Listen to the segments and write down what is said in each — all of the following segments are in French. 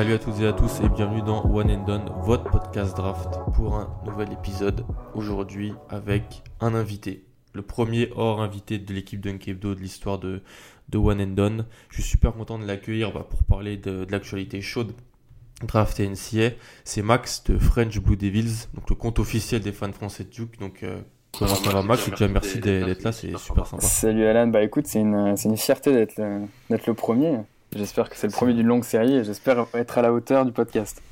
Salut à toutes et à tous et bienvenue dans One and Done, votre podcast draft pour un nouvel épisode aujourd'hui avec un invité. Le premier hors invité de l'équipe Dunkebdo de l'histoire de, de One and Done. Je suis super content de l'accueillir bah, pour parler de, l'actualité chaude draft NCA. C'est Max de French Blue Devils, donc le compte officiel des fans français de Duke. Donc euh, comment ça va Max? Merci d'être là, c'est super sympa. Salut Alan, bah écoute, c'est une, une fierté d'être le premier. J'espère que c'est le premier d'une longue série et j'espère être à la hauteur du podcast.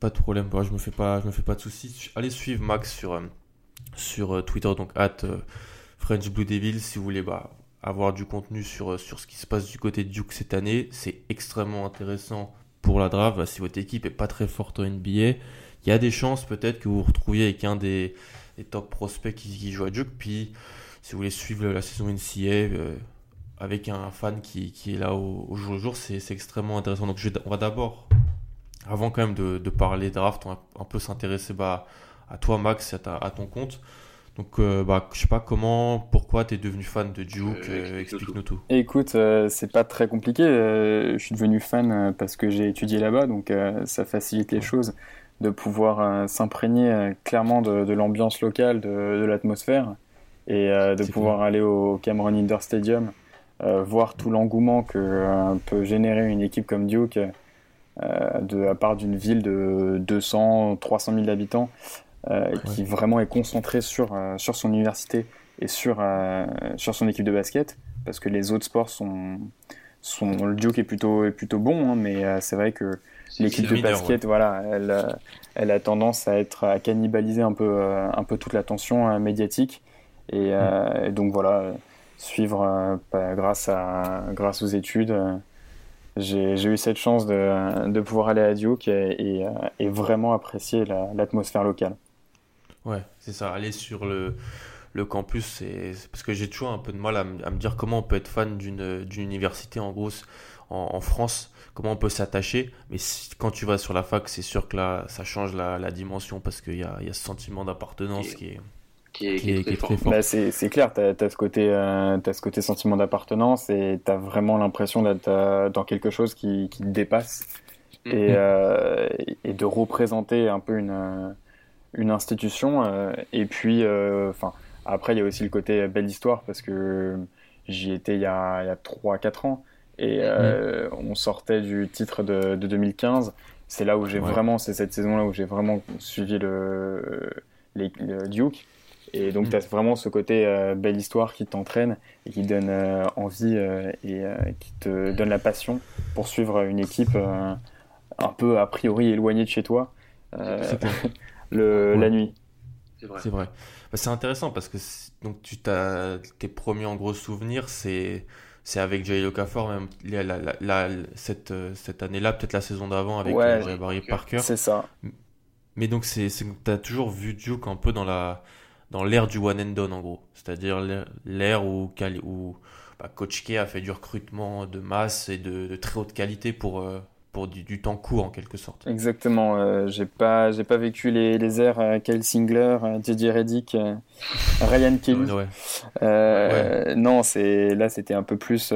Pas de problème, je me fais pas, je me fais pas de soucis. Allez suivre Max sur euh, sur euh, Twitter, donc at euh, French Blue Devils, si vous voulez bah, avoir du contenu sur, sur ce qui se passe du côté de Duke cette année. C'est extrêmement intéressant pour la draft. Bah, si votre équipe est pas très forte en NBA, il y a des chances peut-être que vous vous retrouviez avec un des, des top prospects qui, qui, joue à Duke. Puis, si vous voulez suivre la saison NCA euh, avec un fan qui, qui est là au, au jour le jour, c'est extrêmement intéressant. Donc, je, on va d'abord, avant quand même de, de parler draft, on va un peu s'intéresser bah, à toi, Max, à, ta, à ton compte. Donc, euh, bah, je sais pas comment, pourquoi tu es devenu fan de Duke, euh, explique-nous tout. Écoute, euh, c'est pas très compliqué. je suis devenu fan parce que j'ai étudié là-bas, donc ça facilite les choses de pouvoir s'imprégner clairement de, de l'ambiance locale, de, de l'atmosphère, et de pouvoir cool. aller au Cameron Indoor Stadium, voir tout l'engouement que peut générer une équipe comme Duke. de, à part d'une ville de 200, 300 000 habitants, euh, ouais. qui vraiment est concentré sur, euh, sur son université et sur, euh, sur son équipe de basket, parce que les autres sports sont, sont le Duke est plutôt, est plutôt bon, hein, mais c'est vrai que l'équipe de basket, ouais. voilà, elle, elle a tendance à être à cannibaliser un peu, un peu toute l'attention médiatique, et, mm. et, donc voilà, suivre grâce à grâce aux études j'ai eu cette chance de, de, pouvoir aller à Duke et, et, et vraiment apprécier l'atmosphère la, locale. Ouais, c'est ça. Aller sur le, le campus, c'est parce que j'ai toujours un peu de mal à, à, me dire comment on peut être fan d'une université en gros en, en, France, comment on peut s'attacher. Mais si, quand tu vas sur la fac, c'est sûr que là, ça change la, la dimension parce qu'il y a, y a ce sentiment d'appartenance qui est qui est, qui est, qui est très fort. Bah c'est clair, tu as, as, ce côté, euh, as ce côté sentiment d'appartenance et tu as vraiment l'impression d'être euh, dans quelque chose qui, qui te dépasse mm -hmm. et, euh, et, de représenter un peu une, une institution. Euh, et puis, euh, enfin, après, il y a aussi le côté belle histoire parce que j'y étais il y a, il y a 3-4 ans et euh, mmh. on sortait du titre de, de 2015. C'est là où j'ai ouais. vraiment, c'est cette saison-là où j'ai vraiment suivi le, les, le Duke. Et donc, mmh. tu as vraiment ce côté euh, belle histoire qui t'entraîne et qui donne euh, envie euh, et qui te donne la passion pour suivre une équipe un peu a priori éloignée de chez toi le, ouais. la nuit. C'est vrai. C'est vrai. Bah, c'est intéressant parce que donc tu t'as tes premiers en gros souvenirs, c'est c'est avec Jay Okafor même la, la, la, cette cette année-là, peut-être la saison d'avant avec ouais, Barry Parker. C'est ça. Mais donc c'est t'as toujours vu Duke un peu dans la dans l'ère du one and done en gros, c'est-à-dire l'ère où où bah, Coach K a fait du recrutement de masse et de, de très haute qualité pour euh, pour du, du, temps court en quelque sorte. Exactement. Euh, j'ai pas j'ai pas vécu les, les airs euh, Kyle Singler, euh, J.J. Reddick, Ryan Kelly. Ouais. Ouais. Non, c'est là c'était un peu plus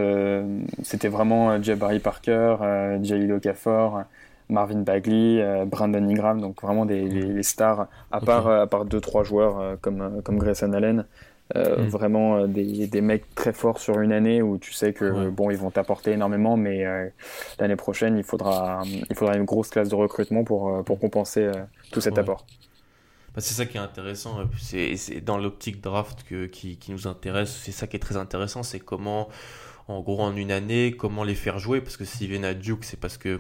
c'était vraiment Jabari Parker, Jalil Okafor. Marvin Bagley, Brandon Ingram, donc vraiment des les, les stars, à okay. part à part deux trois joueurs comme comme Grayson Allen, euh, mm. Vraiment euh, des, des, mecs très forts sur une année où tu sais que ouais. bon ils vont t'apporter énormément, mais euh, l'année prochaine il faudra il faudra une grosse classe de recrutement pour pour compenser tout cet ouais. apport. Bah, c'est ça qui est intéressant, c'est dans l'optique draft que, qui, qui nous intéresse, c'est ça qui est très intéressant, c'est comment, en gros, en une année, comment les faire jouer, parce que s'ils viennent à Duke, c'est parce que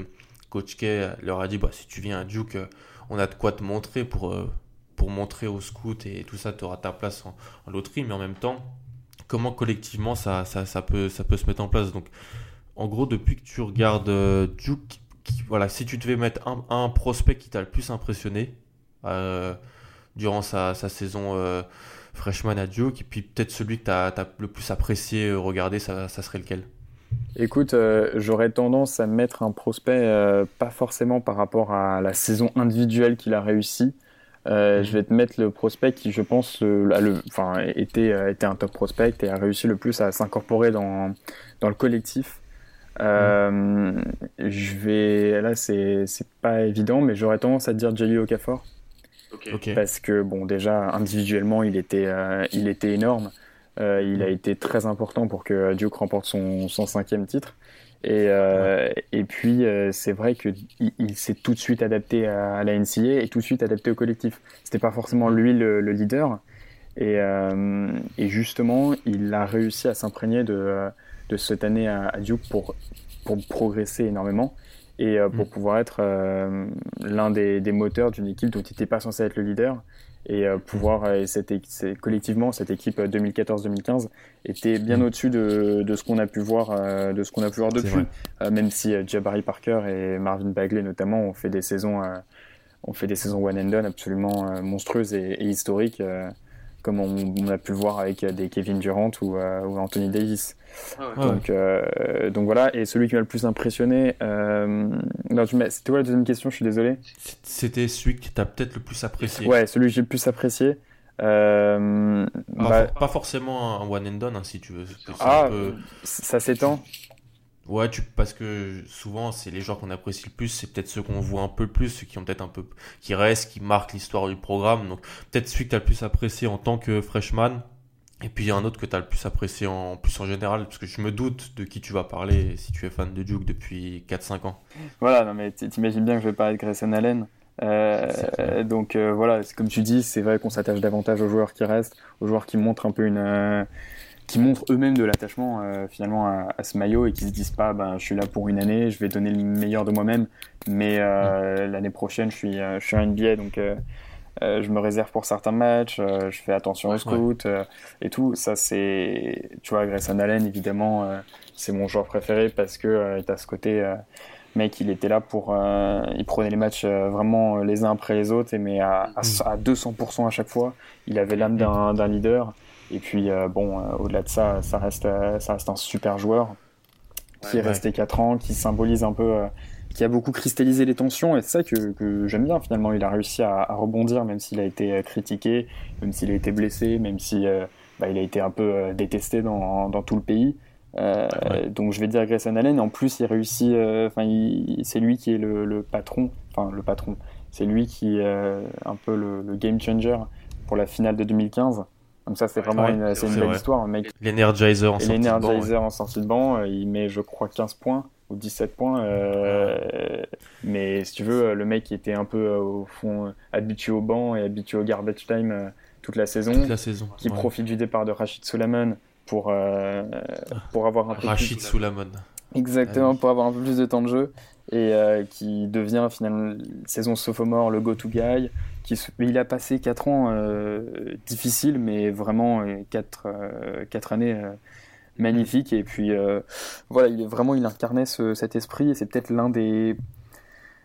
Coach K leur a dit, bah, si tu viens à Duke, on a de quoi te montrer pour, pour montrer aux scouts et tout ça, tu auras ta place en, loterie, mais en même temps, comment collectivement ça, ça, peut, se mettre en place? Donc, en gros, depuis que tu regardes euh, Duke, voilà, si tu devais mettre un, prospect qui t'a le plus impressionné euh, durant sa, saison euh, freshman à Duke, et puis peut-être celui que tu as, le plus apprécié regarder, ça, ça serait lequel? Écoute, j'aurais tendance à mettre un prospect pas forcément par rapport à la saison individuelle qu'il a réussi, euh, je vais te mettre le prospect qui, je pense, le, enfin, était, était un top prospect et a réussi le plus à s'incorporer dans, dans le collectif. Euh, je vais, là, c'est pas évident, mais j'aurais tendance à dire Jelly Okafor. Parce que, bon, déjà, individuellement, il était, euh, il était énorme. Il a été très important pour que Duke remporte son, son cinquième titre. Et, euh, et puis, euh, c'est vrai qu'il il, s'est tout de suite adapté à, la NCA et tout de suite adapté au collectif. C'était pas forcément lui le, le leader. Et, euh, et, justement, il a réussi à s'imprégner de, de cette année à, Duke pour, pour progresser énormément et euh, pour mm. pouvoir être euh, l'un des, des, moteurs d'une équipe dont il n'était pas censé être le leader et euh, pouvoir et cette, collectivement cette équipe 2014-2015 était bien au-dessus de, de, ce qu'on a pu voir de ce qu'on a pu voir depuis. même si Jabari Parker et Marvin Bagley notamment ont fait des saisons ont fait des saisons one and done absolument monstrueuses et, et historiques comme on, a pu le voir avec des Kevin Durant ou, euh, Anthony Davis. Ah donc, euh, donc voilà, et celui qui m'a le plus impressionné, euh... c'était quoi la deuxième question? Je suis désolé. C'était celui qui t'a peut-être le plus apprécié. Ouais, celui que j'ai le plus apprécié. Euh, bah, pas forcément un one and done, hein, si tu veux. Ah, ça s'étend Ouais, tu, parce que souvent, c'est les joueurs qu'on apprécie le plus, c'est peut-être ceux qu'on voit un peu le plus, ceux qui ont peut-être un peu, qui restent, qui marquent l'histoire du programme. Donc, peut-être celui que tu as le plus apprécié en tant que freshman. Et puis, il y a un autre que tu as le plus apprécié en, plus en général, parce que je me doute de qui tu vas parler si tu es fan de Duke depuis 4-5 ans. Voilà, non, mais t'imagines bien que je vais parler de Grayson Allen. Euh, donc euh, voilà, comme tu dis, c'est vrai qu'on s'attache davantage aux joueurs qui restent, aux joueurs qui montrent un peu une, euh, qui montrent eux-mêmes de l'attachement euh, finalement à, ce maillot et qui se disent pas ben je suis là pour une année, je vais donner le meilleur de moi-même, mais euh, l'année prochaine je suis euh, je suis un NBA donc je me réserve pour certains matchs, je fais attention aux scouts et tout. Ça c'est tu vois Grayson Allen évidemment c'est mon joueur préféré parce que il a ce côté mec il était là pour il prenait les matchs vraiment les uns après les autres et mais à, à, mm. à 200% à chaque fois. Il avait l'âme d'un leader. Et puis, euh, bon, euh, au-delà de ça, ça reste, euh, ça reste un super joueur qui est resté 4 ans, qui symbolise un peu, qui a beaucoup cristallisé les tensions. Et c'est ça que, que j'aime bien finalement. Il a réussi à, à rebondir, même s'il a été critiqué, même s'il a été blessé, même si bah, il a été un peu détesté dans, dans tout le pays. Donc je vais dire Grayson Allen. En plus, il réussit. Enfin, c'est lui qui est le, le patron. Enfin, le patron. C'est lui qui est un peu le, le, game changer pour la finale de 2015. Donc ça, c'est vraiment une, une belle histoire. Mec. L'Energizer en sortie de banc. en sortie de banc, il met, je crois, 15 points ou 17 points. Euh, mais si tu veux, le mec qui était un peu euh, au fond habitué au banc et habitué au garbage time euh, toute la saison, toute la saison qui profite du départ de Rachid Suleiman pour, pour avoir un peu Rachid plus... Suleiman. Exactement, pour avoir un peu plus de temps de jeu et qui devient finalement saison sophomore le go-to guy il a passé 4 ans euh, difficiles, mais vraiment 4 euh, quatre, années euh, magnifiques. Et puis voilà, il est vraiment, il incarnait cet esprit et c'est peut-être l'un des.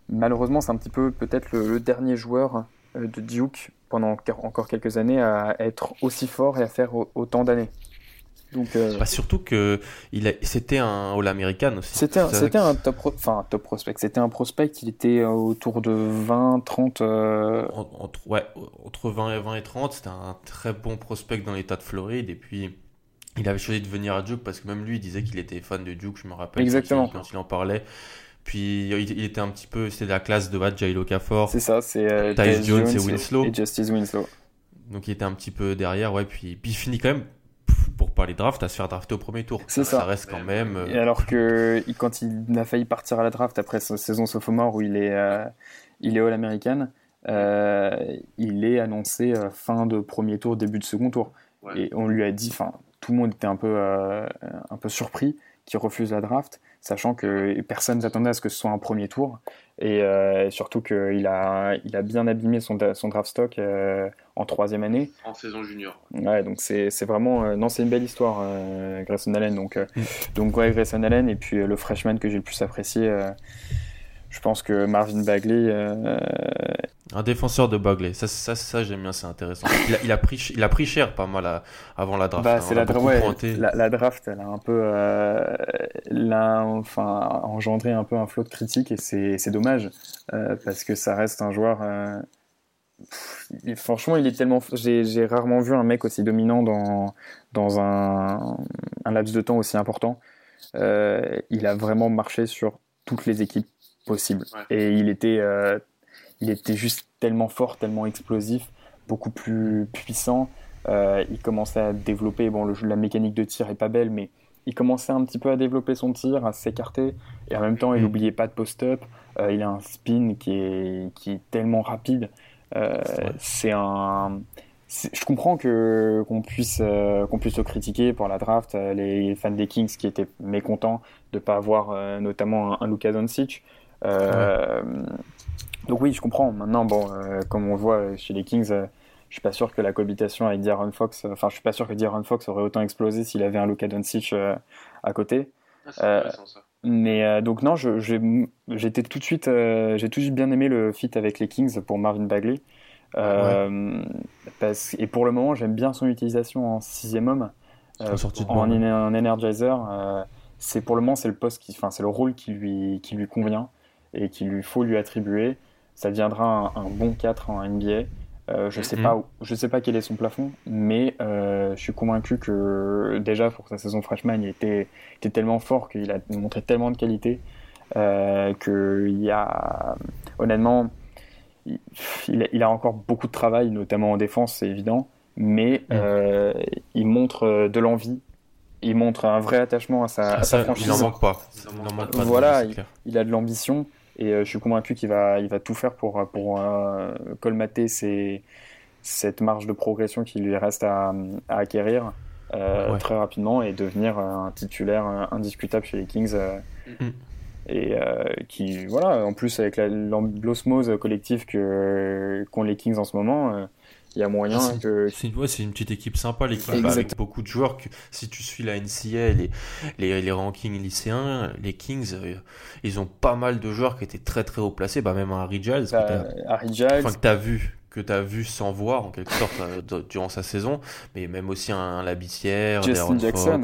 Malheureusement, c'est un petit peu peut-être le, dernier joueur de Duke pendant encore quelques années à être aussi fort et à faire autant d'années. Donc, euh, bah, surtout que il a, c'était un All-American aussi. C'était un, c'était un top, enfin top prospect. C'était un prospect qui était euh, autour de 20, 30. Euh, entre, ouais, entre 20 et 20 et 30. C'était un très bon prospect dans l'État de Floride. Et puis, il avait choisi de venir à Duke parce que même lui, il disait qu'il était fan de Duke. Je me rappelle. Exactement. Quand il, en parlait. Puis il, était un petit peu, c'était la classe de Jailo Locafor. C'est ça, c'est Tyus Jones, et Winslow. Et Justice Winslow. Donc il était un petit peu derrière, ouais. Puis, puis il finit quand même pour parler draft, à se faire drafter au premier tour. C'est ça. Ça reste quand même. Et alors que quand il a failli partir à la draft après sa saison sophomore où il est, euh, il est All-American, euh, il est annoncé euh, fin de premier tour, début de second tour. Et on lui a dit, enfin, tout le monde était un peu, un peu surpris qu'il refuse la draft, sachant que personne n'attendait à ce que ce soit un premier tour. Et surtout qu'il a, il a bien abîmé son, son draft stock en troisième année. En saison junior. Ouais, donc c'est vraiment. non, c'est une belle histoire, Grayson Allen. Donc, mm. donc ouais, Grayson Allen, et puis le freshman que j'ai le plus apprécié je pense que Marvin Bagley. Euh, un défenseur de Bagley, ça, ça, ça j'aime bien, c'est intéressant. Il a, pris, il a pris cher pas mal avant la draft. Bah, hein, c'est la, la, draft, elle a un peu, euh, enfin, engendré un peu un flot de critiques et c'est dommage euh, parce que ça reste un joueur. franchement, il est tellement. J'ai rarement vu un mec aussi dominant dans, dans un, un laps de temps aussi important. il a vraiment marché sur toutes les équipes possible. Et il était, euh, il était juste tellement fort, tellement explosif, beaucoup plus puissant. Euh, il commençait à développer, bon, le, la mécanique de tir est pas belle, mais il commençait un petit peu à développer son tir, à s'écarter, et en même temps, il n'oubliait mm. pas de post-up. Euh, il a un spin qui est, qui est tellement rapide. C'est un je comprends que qu'on puisse qu'on puisse le critiquer pour la draft les fans des Kings qui étaient mécontents de pas avoir notamment un, un Luka Doncic euh, donc oui, je comprends. Maintenant, bon, euh, comme on voit chez les Kings, euh, je suis pas sûr que la cohabitation avec D'Aaron Fox, enfin, je suis pas sûr que D'Aaron Fox aurait autant explosé s'il avait un Luka Doncic à côté. Ah, mais donc non, j'étais tout de suite, j'ai tout de suite bien aimé le fit avec les Kings pour Marvin Bagley. parce, et pour le moment, j'aime bien son utilisation en sixième homme, en, en, en, energizer. c'est pour le moment, c'est le poste qui, enfin, c'est le rôle qui lui, qui lui convient et qu'il lui faut lui attribuer, ça deviendra un, bon 4 en NBA. Euh, je sais pas, je sais pas quel est son plafond, mais euh, je suis convaincu que déjà pour sa saison freshman, il était, était tellement fort qu'il a montré tellement de qualité euh, qu'il y a, honnêtement, il, il, a encore beaucoup de travail, notamment en défense, c'est évident, mais mhm. euh, il montre de l'envie. Il montre un vrai attachement à sa, franchise. Il n'en manque pas. voilà, il, a de l'ambition. Et euh, je suis convaincu qu'il va, il va tout faire pour, pour euh, colmater cette marge de progression qui lui reste à, acquérir euh, très rapidement et devenir un titulaire indiscutable chez les Kings. Mm. Et qui, voilà, en plus avec l'osmose collective qu'ont les Kings en ce moment il y a moyen ah, que. C'est une, une petite équipe sympa, clubs, avec beaucoup de joueurs. Que, si tu suis la NCA, les, les, les rankings lycéens, les Kings, euh, ils ont pas mal de joueurs qui étaient très très haut placés, bah, même un Harry Giles. Bah, Harry Giles. Enfin, que t'as vu que tu as vu sans voir en quelque sorte euh, durant sa saison, mais même aussi un, un Labissière, Justin Jackson.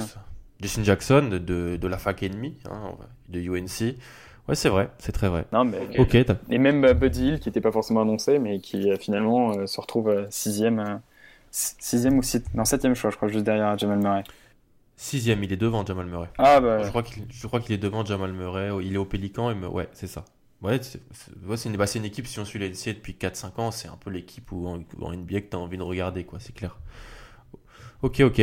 Justin Jackson de, de, de la fac ennemie, hein, de UNC. Ouais, c'est vrai, c'est très vrai. Non, mais, ok. Et même euh, Buddy Hill, qui n'était pas forcément annoncé, mais qui euh, finalement euh, se retrouve sixième, sixième ou septième, non, septième choix, je crois, juste derrière Jamal Murray. Sixième, il est devant Jamal Murray. Ah bah. Je crois qu'il, je crois qu'il est devant Jamal Murray. Il est au Pélican et me... ouais, c'est ça. Ouais, c'est, une, bah, une, équipe, si on suit les NCA depuis 4-5 ans, c'est un peu l'équipe où, en, NBA que tu as envie de regarder, quoi, c'est clair. Ok, ok.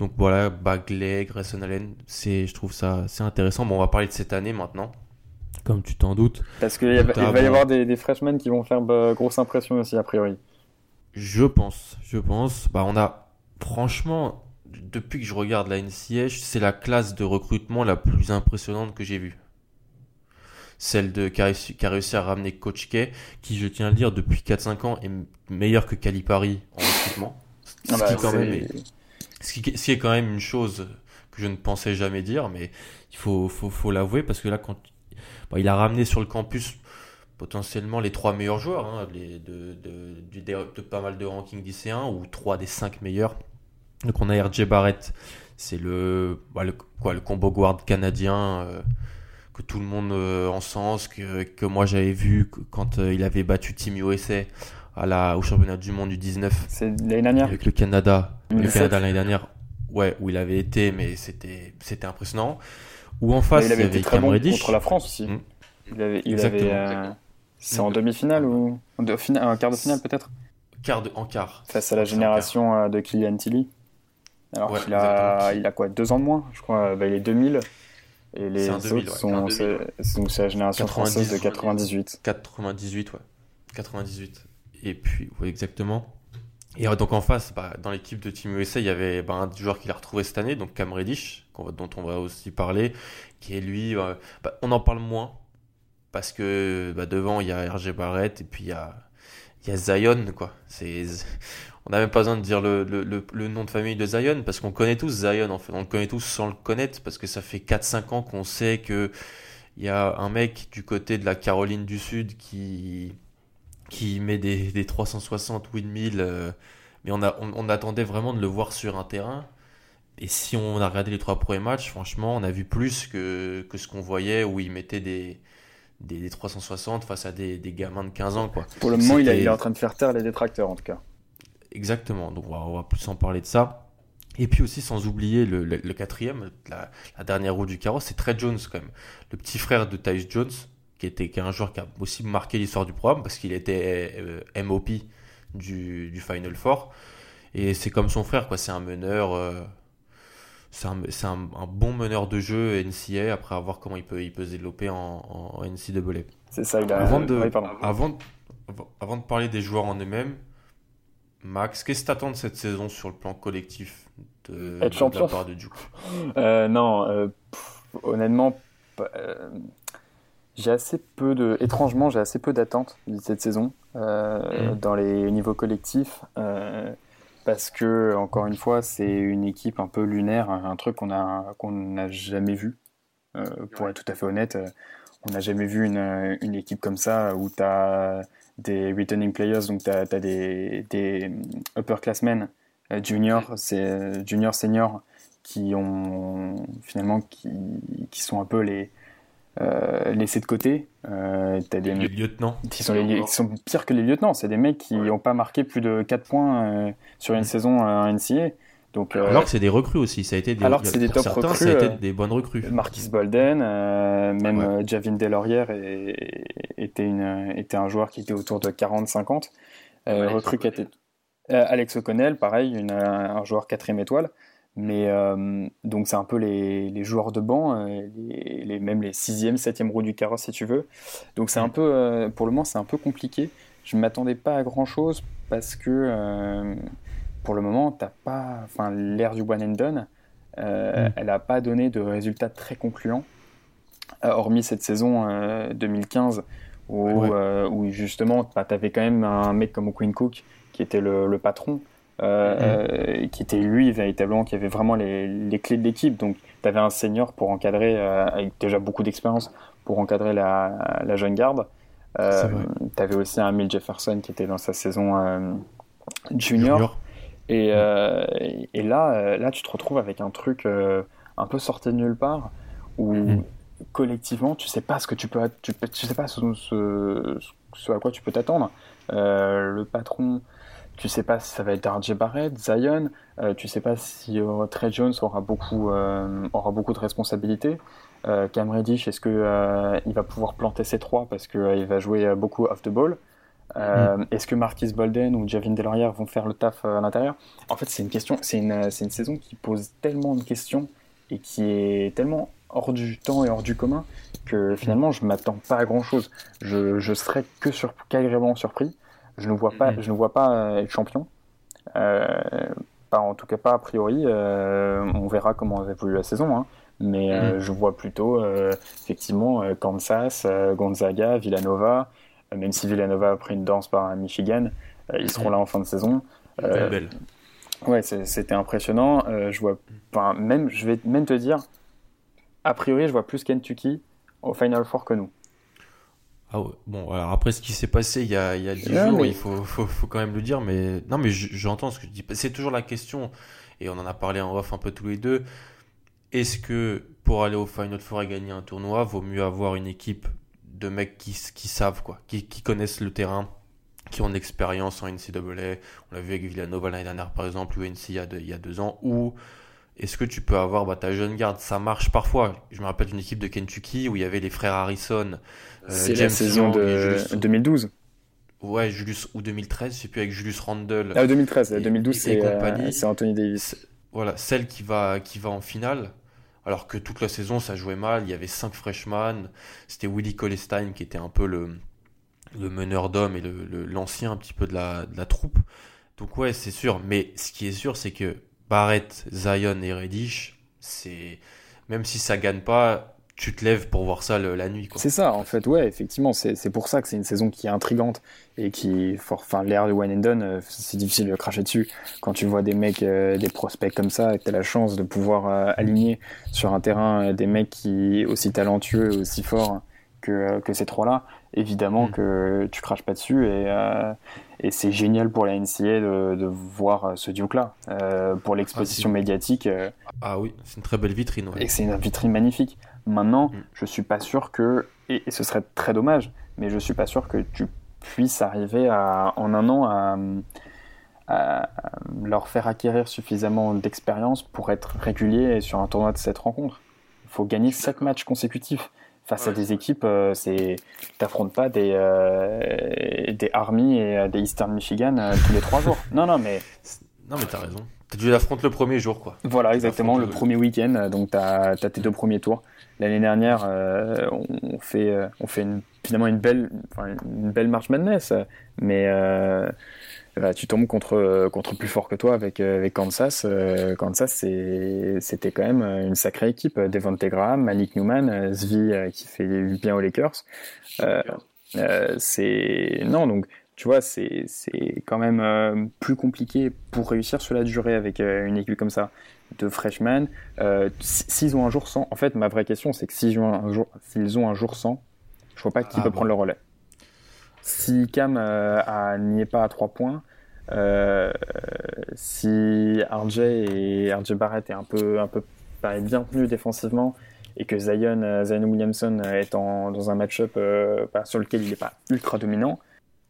Donc voilà, Bagley, Grayson Allen, c'est, je trouve ça c'est intéressant. Bon, on va parler de cette année maintenant comme tu t'en doutes. Parce qu'il va y avoir des, des, freshmen qui vont faire bah, grosse impression aussi, a priori. Je pense, je pense. Bah, on a, franchement, depuis que je regarde la NCH, c'est la classe de recrutement la plus impressionnante que j'ai vue. Celle de, qui a, réussi, à ramener Coach K, qui, je tiens à le dire, depuis 4-5 ans, est meilleur que Calipari en recrutement. Ce, ah qui bah, ce, qui, ce qui est quand même une chose que je ne pensais jamais dire, mais il faut, faut, faut l'avouer parce que là, quand il a ramené sur le campus potentiellement les trois meilleurs joueurs hein, les, de, de, pas mal de rankings lycéens ou trois des cinq meilleurs. Donc on a RJ Barrett, c'est le, bah, le, quoi, le combo guard canadien euh, que tout le monde euh, en sens, que, que moi j'avais vu quand euh, il avait battu Team USA à la, au championnat du monde du 19. C'est l'année dernière Avec le Canada. Le Canada l'année dernière. Ouais, où il avait été, mais c'était, c'était impressionnant. Ou en face, il avait, été très bon contre la France aussi. Mm. Il avait, il avait euh, c'est en demi-finale ou en, quart de finale peut-être? Quart en quart. Face à la génération euh, de Kylian Tilly. Alors qu'il a, il a quoi, deux ans de moins, je crois. Bah, il est 2000. Et les autres sont, c'est la génération française de 98. 98, ouais. 98. Et puis, oui, exactement. Et donc en face, bah, dans l'équipe de Team USA, il y avait bah, un joueur qu'il a retrouvé cette année, donc Cam Reddish, dont on va aussi parler, qui est lui, bah, on en parle moins, parce que devant il y a RG Barrett et puis il y a, il y a Zion, quoi. C'est, on n'a même pas besoin de dire le, le, le, nom de famille de Zion, parce qu'on connaît tous Zion, en fait. On le connaît tous sans le connaître, parce que ça fait 4-5 ans qu'on sait que il y a un mec du côté de la Caroline du Sud qui, qui met des, des 360 windmill, euh, mais on, a, on, attendait vraiment de le voir sur un terrain. Et si on a regardé les trois premiers matchs, franchement, on a vu plus que, que ce qu'on voyait où il mettait des, des, 360 face à des, des, gamins de 15 ans. Quoi. Pour le moment, il, est en train de faire taire les détracteurs, en tout cas. Exactement, donc on va, plus en parler de ça. Et puis aussi, sans oublier le, le, quatrième, la, la, dernière roue du carrosse, c'est Trey Jones quand même. Le petit frère de Tyus Jones, qui était qui est un joueur qui a aussi marqué l'histoire du programme parce qu'il était euh, MOP du, du, Final Four. Et c'est comme son frère, quoi. C'est un meneur. Euh, c'est un, un, un, bon meneur de jeu NCA après à voir comment il peut, il peut se développer en, en NCAA. C'est ça, il a. Avant de, avant, avant de parler des joueurs en eux-mêmes, Max, qu'est-ce que tu attends de cette saison sur le plan collectif de, Être champion. de la part de Duke? Euh, Non, euh, honnêtement, euh, j'ai assez peu de. Étrangement, j'ai assez peu d'attentes de cette saison mm. dans les niveaux collectifs. parce que, encore une fois, c'est une équipe un peu lunaire, un truc qu'on a qu'on n'a jamais vu. pour être tout à fait honnête, on n'a jamais vu une, une, équipe comme ça où tu as des returning players, donc tu as, des, des upperclassmen euh, junior, c'est euh, junior senior qui ont finalement qui, qui sont un peu les euh, laissés de côté. Euh, as des les lieutenants. Qui sont, les, qui sont pires que les lieutenants. C'est des mecs qui n'ont pas marqué plus de 4 points sur une saison en NCA. Donc, euh, alors que c'est des recrues aussi, ça a été des, alors que c'est des top certains, recrues, ça a été euh, des bonnes recrues. Marquis Bolden, euh, même Javin Delorière était, une, était un joueur qui était autour de 40-50. Euh, recrue qui était Alex O'Connell, pareil, une, un joueur quatrième étoile. Mais donc c'est un peu les, les, joueurs de banc, les, les, même les sixième, septième roues du carrosse si tu veux. Donc c'est un peu, pour le moment c'est un peu compliqué. Je m'attendais pas à grand chose parce que pour le moment, t'as pas, enfin, l'ère du one and done, euh, mm. elle n'a pas donné de résultats très concluants, euh, hormis cette saison 2015 euh, où, où justement, bah, tu avais quand même un mec comme Quinn Cook qui était le, patron, mm. qui était lui véritablement, qui avait vraiment les, les clés de l'équipe. Donc, tu avais un senior pour encadrer, avec déjà beaucoup d'expérience, pour encadrer la, la jeune garde. tu avais aussi un Mill Jefferson qui était dans sa saison junior. Euh, et, là, euh, là, tu te retrouves avec un truc euh, un peu sorti de nulle part où mhm. collectivement, tu sais pas ce que tu peux, tu, tu sais pas ce, ce, à quoi tu peux t'attendre. le patron, tu sais pas si ça va être RJ Barrett, Zion, tu sais pas si Trey Jones aura beaucoup, aura beaucoup de responsabilités. Cam Reddish, est-ce que il va pouvoir planter ses trois parce qu'il va jouer beaucoup off the ball? Euh, mm. Est-ce que Marquis Bolden ou Javin Delorière vont faire le taf euh, à l'intérieur? En fait, c'est une question, c'est une, une, saison qui pose tellement de questions et qui est tellement hors du temps et hors du commun que finalement, je m'attends pas à grand chose. Je, je serais que sur, qu'agréablement surpris. Je ne vois pas, mm. je ne vois pas euh, être champion. pas en tout cas pas a priori. on verra comment évolue la saison. Hein. Mais mm. je vois plutôt effectivement Kansas, Gonzaga, Villanova, même si Villanova a pris une danse par Michigan, euh, ils seront là en fin de saison. Euh, belle. Ouais, c'était impressionnant. Euh, je vois, même, je vais même te dire, a priori, je vois plus Kentucky au Final Four que nous. Ah ouais. Bon, alors après ce qui s'est passé il y a, il y a 10 jours, il faut, faut, faut, quand même le dire, mais non, mais j'entends ce que je dis. C'est toujours la question, et on en a parlé en off un peu tous les deux. Est-ce que pour aller au Final Four et gagner un tournoi, vaut mieux avoir une équipe de mecs qui, qui savent, quoi, qui, qui, connaissent le terrain, qui ont de l'expérience en NCAA. On l'a vu avec Villanova l'année dernière, par exemple, ou NC il y a deux, il y a deux ans. Ou est-ce que tu peux avoir bah, ta jeune garde? Ça marche parfois. Je me rappelle d'une équipe de Kentucky où il y avait les frères Harrison. Euh, C'est la saison de 2012. Ouais, Julius, ou 2013, je sais plus, avec Julius Randle. Ah, 2013, 2012, euh, c'est Anthony Davis. Voilà, celle qui va, qui va en finale alors que toute la saison ça jouait mal. Il y avait cinq freshmen. C'était Willie Colestein qui était un peu le, le meneur d'hommes et l'ancien le, un petit peu de la, de la troupe. Donc ouais, c'est sûr. Mais ce qui est sûr, c'est que Barrett, Zion et Reddish, c'est même si ça gagne pas, tu te lèves pour voir ça la nuit. C'est ça, en fait, ouais, effectivement, c'est pour ça que c'est une saison qui est intrigante et qui, enfin, l'air de One and Done, euh, c'est difficile de cracher dessus. Quand tu vois des mecs, euh, des prospects comme ça, et que tu as la chance de pouvoir euh, aligner sur un terrain des mecs qui aussi talentueux aussi forts que, que ces trois-là, évidemment mm. que tu craches pas dessus et, et c'est génial pour la NCA de, de voir ce Duke-là. pour l'exposition ah, médiatique. ah oui, c'est une très belle vitrine. Et c'est une vitrine magnifique. Maintenant, mm. je suis pas sûr que, et, ce serait très dommage, mais je suis pas sûr que tu puisses arriver à, en un an à, leur faire acquérir suffisamment d'expérience pour être régulier sur un tournoi de cette rencontre. Il faut gagner sept matchs consécutifs face à des équipes, euh, c'est t'affrontes pas des euh, des Army et euh, des Eastern Michigan tous les trois jours. Non non mais non mais t'as raison. Tu l'affrontes le premier jour quoi. Voilà exactement le, premier week-end donc t'as as tes deux premiers tours. L'année dernière, euh, on fait, euh, on fait une, finalement une belle, une belle marche Madness, mais euh, tu tombes contre, contre plus fort que toi avec, avec Kansas. Kansas, c'était quand même une sacrée équipe. Devonte Graham, Malik Newman, Zvi qui fait bien aux Lakers. c'est non donc tu vois, c'est quand même plus compliqué pour réussir sur la durée avec une équipe comme ça de freshmen. Euh, s'ils ont un jour sans, en fait, ma vraie question, c'est que s'ils ont un jour, s'ils ont un jour sans, je vois pas qui ah peut prendre le relais. Si Cam euh, n'y est pas à 3 points, euh, si RJ et RJ Barrett est un peu, un peu bien tenu défensivement et que Zion, Zion Williamson est en, dans un match-up bah, sur lequel il n'est pas ultra dominant,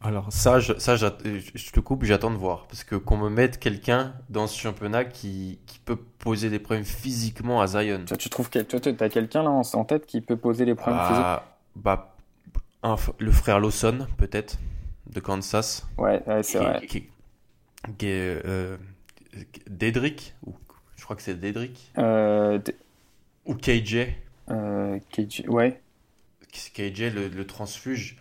alors ça, je, ça, je te coupe, j'attends de voir. Parce que qu'on me mette quelqu'un dans ce championnat qui, qui, peut poser des problèmes physiquement à Zion. tu trouves que tu as quelqu'un là en, tête qui peut poser des problèmes bah, physiques? bah, Le frère Lawson, peut-être, de Kansas. Ouais, c'est vrai. Qui, qui est, euh, Dedrick, ou je crois que c'est Dedrick. Euh, ou KJ. Euh, KJ, ouais. KJ, le, le transfuge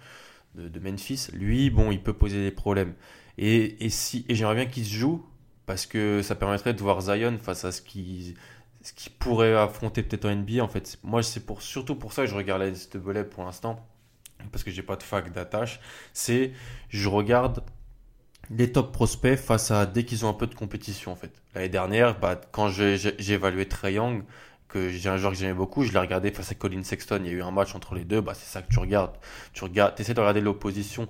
de, Memphis, lui, bon, il peut poser des problèmes. Et, et si, et j'aimerais bien qu'il se joue, parce que ça permettrait de voir Zion face à ce qui, ce qui pourrait affronter peut-être en NBA. En fait, moi, c'est pour, surtout pour ça que je regarde la NCAA pour l'instant, parce que j'ai pas de fac d'attache. C'est, je regarde les top prospects face à dès qu'ils ont un peu de compétition en fait. L'année dernière, bah, quand j'ai évalué Trey Young, que j'ai un joueur que j'aimais beaucoup, je l'ai regardé face à Colin Sexton, il y a eu un match entre les deux, bah c'est ça que tu regardes. Tu regardes, essaies de regarder l'opposition.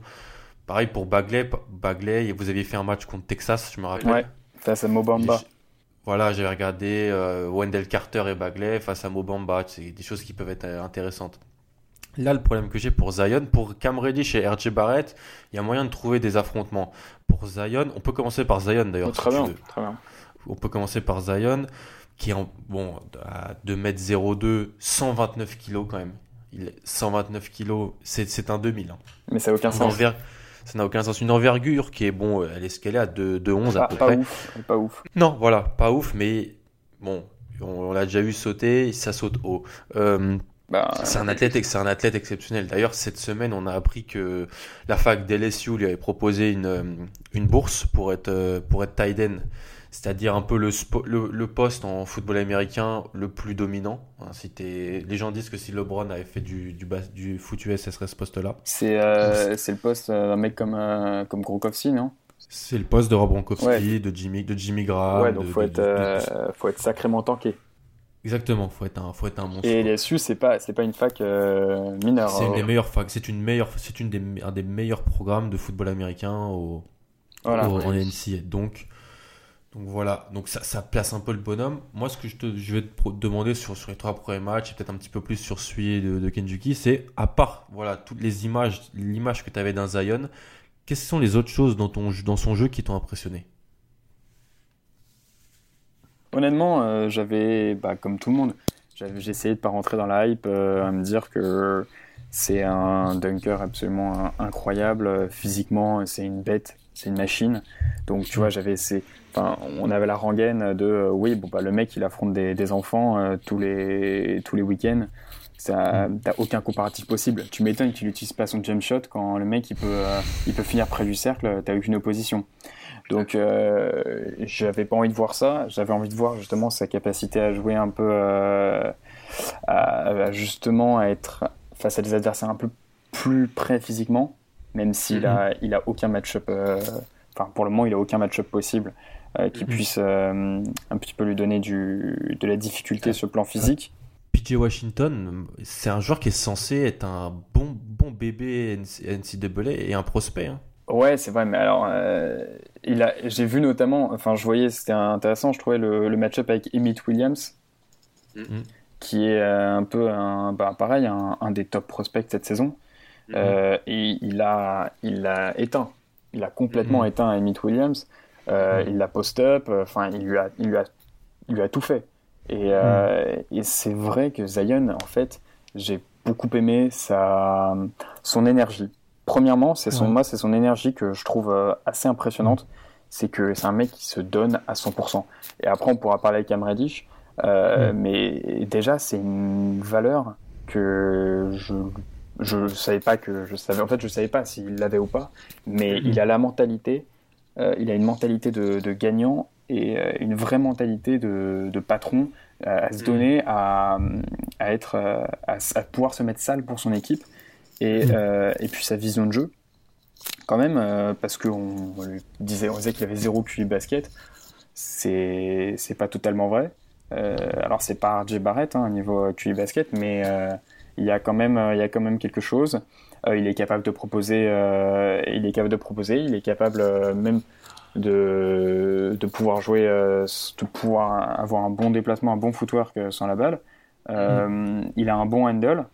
Pareil pour Bagley, Bagley, vous aviez fait un match contre Texas, je me rappelle. Ouais, face à Mobamba. Voilà, j'avais regardé euh, Wendell Carter et Bagley face à Mobamba, c'est des choses qui peuvent être euh, intéressantes. Là, le problème que j'ai pour Zion, pour Cam Reddish et RJ Barrett, il y a moyen de trouver des affrontements. Pour Zion, on peut commencer par Zion d'ailleurs. très, bien, très bien. On peut commencer par Zion qui est en, bon, à 2m02, 129 kg quand même. Il, 129 kg, c'est un 2000. Hein. Mais ça n'a aucun sens. Ça n'a aucun sens. Une envergure qui est, bon, elle est ce à 2, 11 à peu pas près. Ouf, pas ouf. Non, voilà, pas ouf, mais bon, on, l'a déjà vu sauter, ça saute haut. Euh, bah, c'est un athlète, c'est un athlète exceptionnel. D'ailleurs, cette semaine, on a appris que la fac d'LSU lui avait proposé une, une bourse pour être, pour être tight end c'est-à-dire un peu le, le, poste en football américain le plus dominant. Hein, si les gens disent que si LeBron avait fait du, du, du foot US, ce serait ce poste-là. C'est euh, le poste d'un mec comme, euh, comme Gronkowski, non? C'est le poste de Rob Gronkowski, de, Jimmy, de Jimmy Graham. Ouais, donc il faut, être, euh, faut être sacrément tanké. Exactement, faut être un, faut être un monstre. Et LSU, c'est pas, c'est pas une fac mineure. C'est une des meilleures facs. C'est une meilleure, c'est une des, un des meilleurs programmes de football américain au, voilà. au, en NCA. Donc, donc voilà, donc ça, ça, place un peu le bonhomme. Moi, ce que je, te, je vais te demander sur, sur les trois premiers matchs, et peut-être un petit peu plus sur celui de, de Kenjuki, c'est à part voilà, toutes les images, l'image que tu avais d'un Zion, quelles sont les autres choses dans, ton, dans son jeu qui t'ont impressionné? Honnêtement, euh, j'avais, bah, comme tout le monde, j'ai essayé de pas rentrer dans la hype, euh, à me dire que c'est un dunker absolument incroyable. Physiquement, c'est une bête, c'est une machine. Donc, tu vois, j'avais essayé on avait la rengaine de euh, oui, bon, bah, le mec il affronte des, enfants euh, tous les, tous les week-ends. t'as aucun comparatif possible. Tu m'étonnes qu'il n'utilise pas son jump shot quand le mec il peut, euh, il peut finir près du cercle, t'as aucune opposition. Donc euh, j'avais pas envie de voir ça, j'avais envie de voir justement sa capacité à jouer un peu, euh, à, justement à être face à des adversaires un peu plus près physiquement, même s'il a, il a aucun match-up, euh, enfin pour le moment il a aucun match-up possible qui mhm. puisse un petit peu lui donner du, de la difficulté sur le plan physique. PJ Washington, c'est un joueur qui est censé être un bon, bon bébé NCAA et un prospect. Hein. Ouais, c'est vrai, mais alors, euh, il a, j'ai vu notamment, enfin, je voyais, c'était intéressant, je trouvais le, le match-up avec Emmett Williams, mm-hmm. qui est un peu, un, bah, pareil, un, un, des top prospects cette saison. Mm-hmm. euh, et il a, il a éteint, il a complètement mm-hmm. éteint Emmett Williams. Euh, il l'a post-up, enfin, il, lui a, il, lui a, il lui a tout fait. Et, euh, et c'est vrai que Zion, en fait, j'ai beaucoup aimé sa, son énergie. Premièrement, c'est son, moi, c'est son énergie que je trouve euh, assez impressionnante. C'est que c'est un mec qui se donne à 100%. Et après, on pourra parler avec Cam Reddish. Euh, mais déjà, c'est une valeur que je je savais pas que je savais en fait je savais pas s'il l'avait ou pas mais il a la mentalité euh, il a une mentalité de, de gagnant et euh, une vraie mentalité de, de patron à se donner, à, à être, à, à, pouvoir se mettre sale pour son équipe et, mm. et puis sa vision de jeu quand même parce qu'on on disait, on disait qu'il avait zéro QI basket, c'est c'est pas totalement vrai. Euh, alors c'est pas RJ Barrett hein, niveau QI basket, mais euh, il y a quand même il y a quand même quelque chose. Euh, il est capable de proposer, euh, il est capable de proposer, il est capable euh, même de, de pouvoir jouer, de pouvoir avoir un bon déplacement, un bon footwork sans la balle. Mm. Il a un bon handle.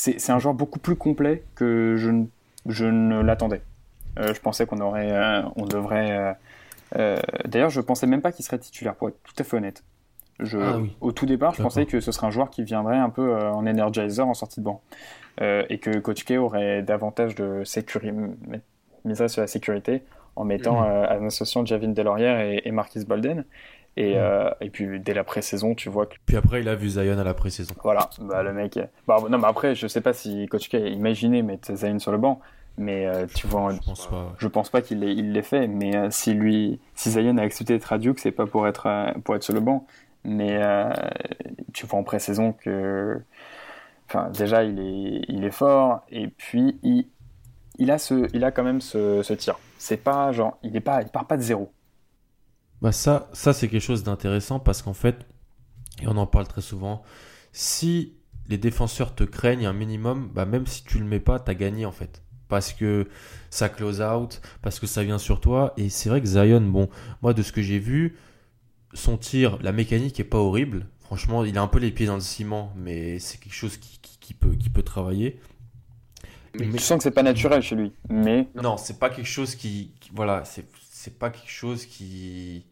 C'est un joueur beaucoup plus complet que je, ne, je ne l'attendais. je pensais qu'on aurait, on devrait. D'ailleurs, je pensais même pas qu'il serait titulaire, pour être tout à fait honnête. Je, ah Au tout départ, je pensais que ce serait un joueur qui viendrait un peu en energizer en sortie de banc. Euh, et que Coach K aurait davantage de sécurité, miserait sur la sécurité en mettant mmh. euh, en associant Javin Delorière et, et Marquis Bolden. Et, mmh. euh, et, puis dès la pré-saison, tu vois que. Puis après, il a vu Zion à la pré-saison. Voilà, bah, le mec. Bah, non, mais après, je sais pas si Coach K a imaginé mettre Zion sur le banc, mais euh, tu vois. Je pense pas. Je pense pas qu'il l'ait fait, mais euh, si lui, si Zion a accepté d'être à Duke, c'est pas pour être pour être sur le banc, mais tu vois en pré-saison que Enfin, déjà, il est, il est fort, et puis il, il, a, ce, il a quand même ce, ce tir. C'est pas genre, il est pas, il part pas de zéro. Bah ça, ça c'est quelque chose d'intéressant parce qu'en fait, et on en parle très souvent, si les défenseurs te craignent un minimum, bah même si tu le mets pas, t'as gagné en fait. Parce que ça close out, parce que ça vient sur toi. Et c'est vrai que Zion, bon, moi de ce que j'ai vu, son tir, la mécanique est pas horrible. Franchement, il a un peu les pieds dans le ciment, mais c'est quelque chose qui, qui, peut, qui peut travailler. Mais, tu sens que c'est pas naturel chez lui. Mais non, c'est pas quelque chose qui, voilà, c'est pas quelque chose qui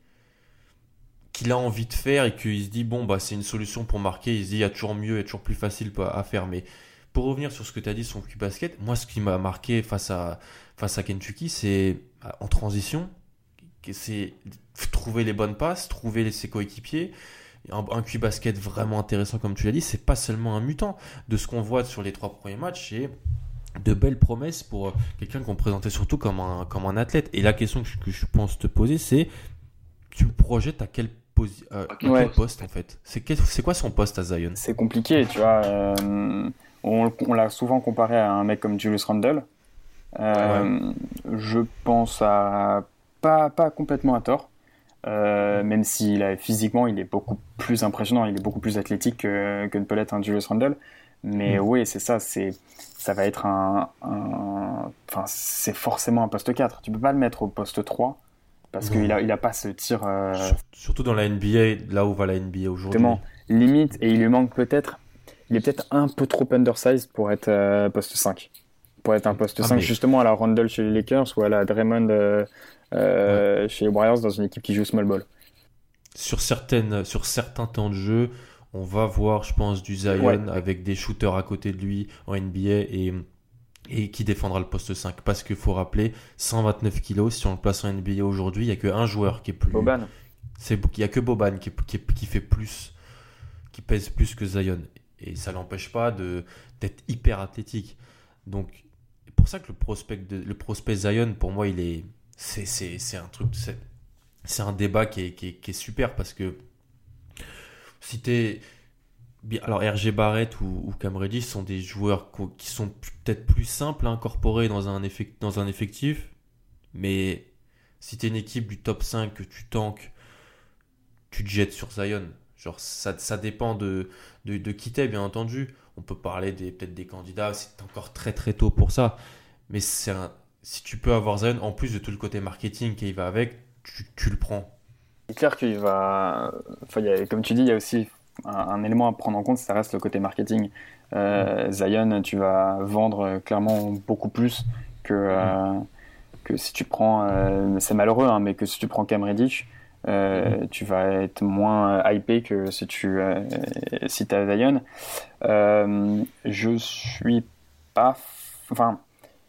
qu'il a envie de faire et qu'il se dit bon bah c'est une solution pour marquer. Il se dit il y a toujours mieux, a toujours plus facile à faire. Mais pour revenir sur ce que tu as dit sur le basket, moi ce qui m'a marqué face à face à Kentucky, c'est en transition, c'est trouver les bonnes passes, trouver ses coéquipiers un, un QI basket vraiment intéressant, comme tu l'as dit, c'est pas seulement un mutant. De ce qu'on voit sur les trois premiers matchs, c'est de belles promesses pour euh, quelqu'un qu'on présentait surtout comme un, comme un athlète. Et la question que je, pense te poser, c'est tu projettes à quel, euh, quel poste en fait? C'est quoi son poste à Zion? C'est compliqué, tu vois. Euh, on, on l'a souvent comparé à un mec comme Julius Randle. Je pense à pas, pas complètement à tort. Même si physiquement il est beaucoup plus impressionnant, il est beaucoup plus athlétique que, que ne peut l'être un Julius Randle. Mais mm. oui, c'est ça, c'est ça va être un, enfin c'est forcément un poste 4. Tu peux pas le mettre au poste 3 parce qu'il a il a pas ce tir. Euh, surtout dans la NBA, là où va la NBA aujourd'hui. Limite et il lui manque peut-être, il est peut-être un peu trop undersized pour être euh, poste 5 pour être un poste 5 ah, justement à la Randle chez les Lakers ou à la Draymond euh, chez les Warriors dans une équipe qui joue small ball. Sur, certaines, sur certains temps de jeu, on va voir, je pense, du Zion avec des shooters à côté de lui en NBA et, et qui défendra le poste 5. Parce qu'il faut rappeler, 129 kilos, si on le place en NBA aujourd'hui, il n'y a qu'un joueur qui est plus. Boban. Il n'y a que Boban qui, qui, qui, fait plus, qui pèse plus que Zion. Et ça l'empêche pas d'être hyper athlétique. Donc, pour ça que le prospect, de, le prospect Zion, pour moi, il est. C'est un truc. C'est un débat qui est, qui, est, qui est, super parce que si t'es. Alors, RG Barrett ou, ou sont des joueurs qui sont peut-être plus simples à incorporer dans un, effectif, mais si t'es une équipe du top 5 que tu tankes, tu te jettes sur Zion. Genre, ça, ça dépend de, de, de qui t'es, bien entendu. On peut parler des, peut-être des candidats, c'est encore très très tôt pour ça. Mais si tu peux avoir Zion, en plus de tout le côté marketing qui va avec, tu le prends. C'est clair qu'il va. Enfin, y a, comme tu dis, il y a aussi un, élément à prendre en compte, ça reste le côté marketing. Euh, mm. Zion, tu vas vendre clairement beaucoup plus que, mm. euh, que si tu prends. Euh, c'est malheureux, hein, mais que si tu prends Cam Reddish, euh, tu vas être moins hypé que si tu euh, si as Zion. Euh, je suis pas, enfin,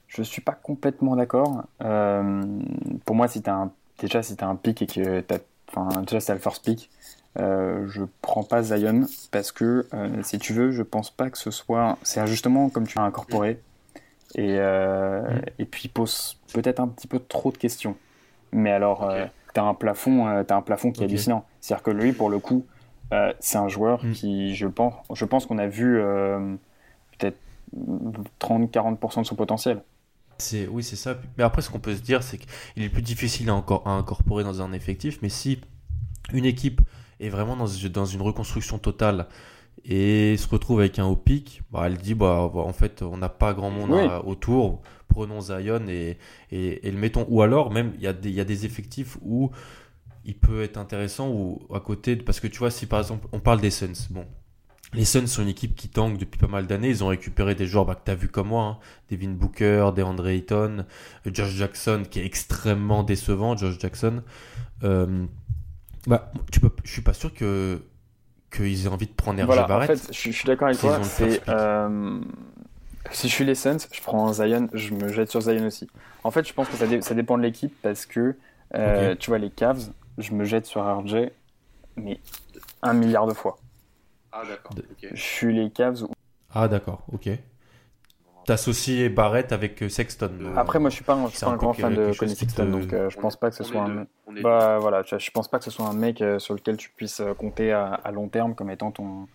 je suis pas complètement d'accord. pour moi, si as un, déjà si as un pic et que t'as, enfin, déjà c'est le first pick, je prends pas Zion parce que si tu veux, je pense pas que ce soit, c'est justement comme tu as incorporé et mm. et puis pose peut-être un petit peu trop de questions. Mais alors tu as un plafond, euh, as un plafond qui est hallucinant. C'est-à-dire que lui, pour le coup, euh, c'est un joueur mm. qui, je pense, je pense qu'on a vu euh, peut-être 30-40% de son potentiel. C'est oui, c'est ça. Mais après, ce qu'on peut se dire, c'est qu'il est plus difficile à, encore, à incorporer dans un effectif. Mais si une équipe est vraiment dans, dans une reconstruction totale et se retrouve avec un haut pic, bah, elle dit bah, en fait, on n'a pas grand monde autour prenons Zion et, et, le mettons. Ou alors, même, il y, a des, y a des effectifs où il peut être intéressant ou à côté. parce que tu vois, si par exemple, on parle des Suns, bon. Les Suns sont une équipe qui tank depuis pas mal d'années. Ils ont récupéré des joueurs bah, que tu as vu comme moi. Hein. Devin Booker, DeAndre Ayton, Josh Jackson qui est extrêmement décevant. Josh Jackson. Euh, bah, tu peux, je suis pas sûr que qu'ils aient envie de prendre RJ voilà, Barrett. En fait, je, suis d'accord avec toi. C'est si je suis les Suns, je prends Zion, je me jette sur Zion aussi. En fait, je pense que ça, ça dépend de l'équipe parce que, euh, tu vois, les Cavs, je me jette sur RJ, mais un milliard de fois. Ah, d'accord. Je suis les Cavs. Ah, d'accord, ok. T'associes Barrett avec euh, Sexton. Euh, Après, moi, je suis pas un, suis pas un grand fan de Connie Sexton, donc je pense pas que ce soit un. Bah voilà, je pense pas que ce soit un mec sur lequel tu puisses compter à long terme comme étant ton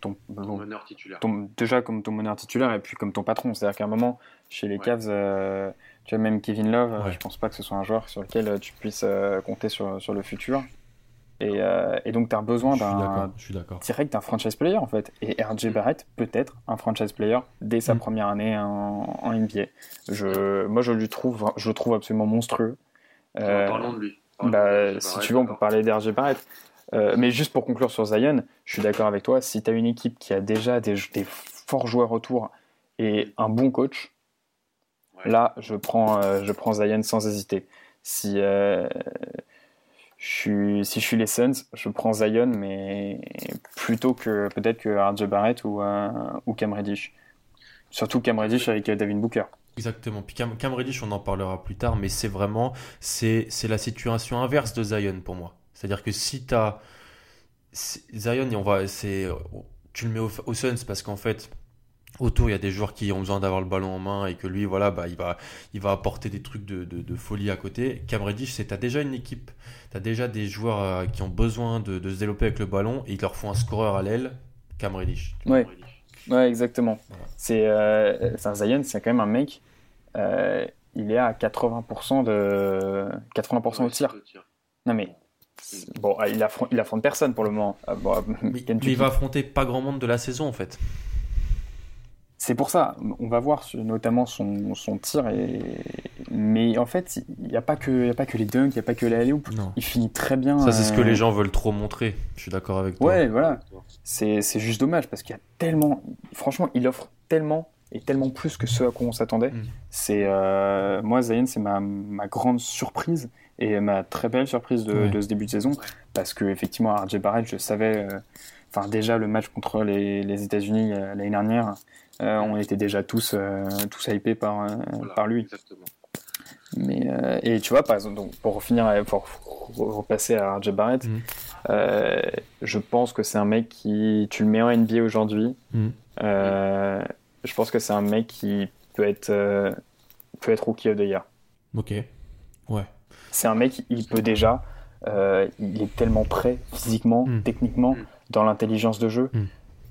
ton, meneur titulaire. déjà comme ton meneur titulaire et puis comme ton patron. C'est-à-dire qu'à un moment, chez les Cavs, euh, tu as même Kevin Love, je pense pas que ce soit un joueur sur lequel euh, tu puisses euh, compter sur, sur le futur. Et, et donc, tu as besoin d'un direct d'un franchise player en fait. Et RJ Barrett peut être un franchise player dès sa mm. première année en, en, NBA. Je, moi, je lui trouve, je le trouve absolument monstrueux. parlons de lui. Bah, si tu veux, on peut parler d'RJ Barrett. Euh, mais juste pour conclure sur Zion, je suis d'accord avec toi. Si tu as une équipe qui a déjà des, forts joueurs autour et un bon coach, là, je prends, euh, je prends Zion sans hésiter. Si, euh, si je suis les Suns, je prends Zion, mais plutôt que peut-être que RJ Barrett ou, ou Cam Reddish. Surtout Cam Reddish avec David Booker. Exactement. Puis Cam, Reddish, on en parlera plus tard, mais c'est vraiment c'est la situation inverse de Zion pour moi. C'est-à-dire que si tu as. Zion, on va, tu le mets au, Suns parce qu'en fait, autour, il y a des joueurs qui ont besoin d'avoir le ballon en main et que lui, voilà, bah, il, va, il va apporter des trucs de, de, folie à côté. Cam Reddish, c'est tu as déjà une équipe, tu as déjà des joueurs euh, qui ont besoin de, de, se développer avec le ballon et ils leur font un scoreur à l'aile. Cam Reddish. Ouais. ouais, exactement. C'est euh, Zion, c'est quand même un mec. Euh, il est à 80% de 80% au tir. Non mais Bon, il affronte, il affronte personne pour le moment. Ah, mais, il va affronter pas grand monde de la saison en fait. C'est pour ça, on va voir notamment son, son tir. Et... Mais en fait, il n'y a, pas que, a pas que les dunks, il n'y a pas que les alley Il finit très bien. Ça, c'est ce que euh, les gens veulent trop montrer. Je suis d'accord avec toi. Ouais, voilà. C'est juste dommage parce qu'il y a tellement. Franchement, il offre tellement et tellement plus que ce à quoi on s'attendait. Mm. C'est euh, Moi, Zayn, c'est ma, ma grande surprise et ma très belle surprise de, ce début de saison, parce que effectivement, RJ Barrett, je savais, euh, enfin déjà le match contre les, les États-Unis euh, l'année dernière, euh, on était déjà tous tous hypés par par lui. Mais et tu vois par exemple, donc pour finir, pour repasser à RJ Barrett, Euh, je pense que c'est un mec qui, tu le mets en NBA aujourd'hui, Mm. euh, je pense que c'est un mec qui peut être, euh, peut être rookie of the year. Ok. Ouais. C'est un mec, il peut déjà, euh, il est tellement prêt physiquement, Mm. techniquement, Mm. dans l'intelligence de jeu. Mm.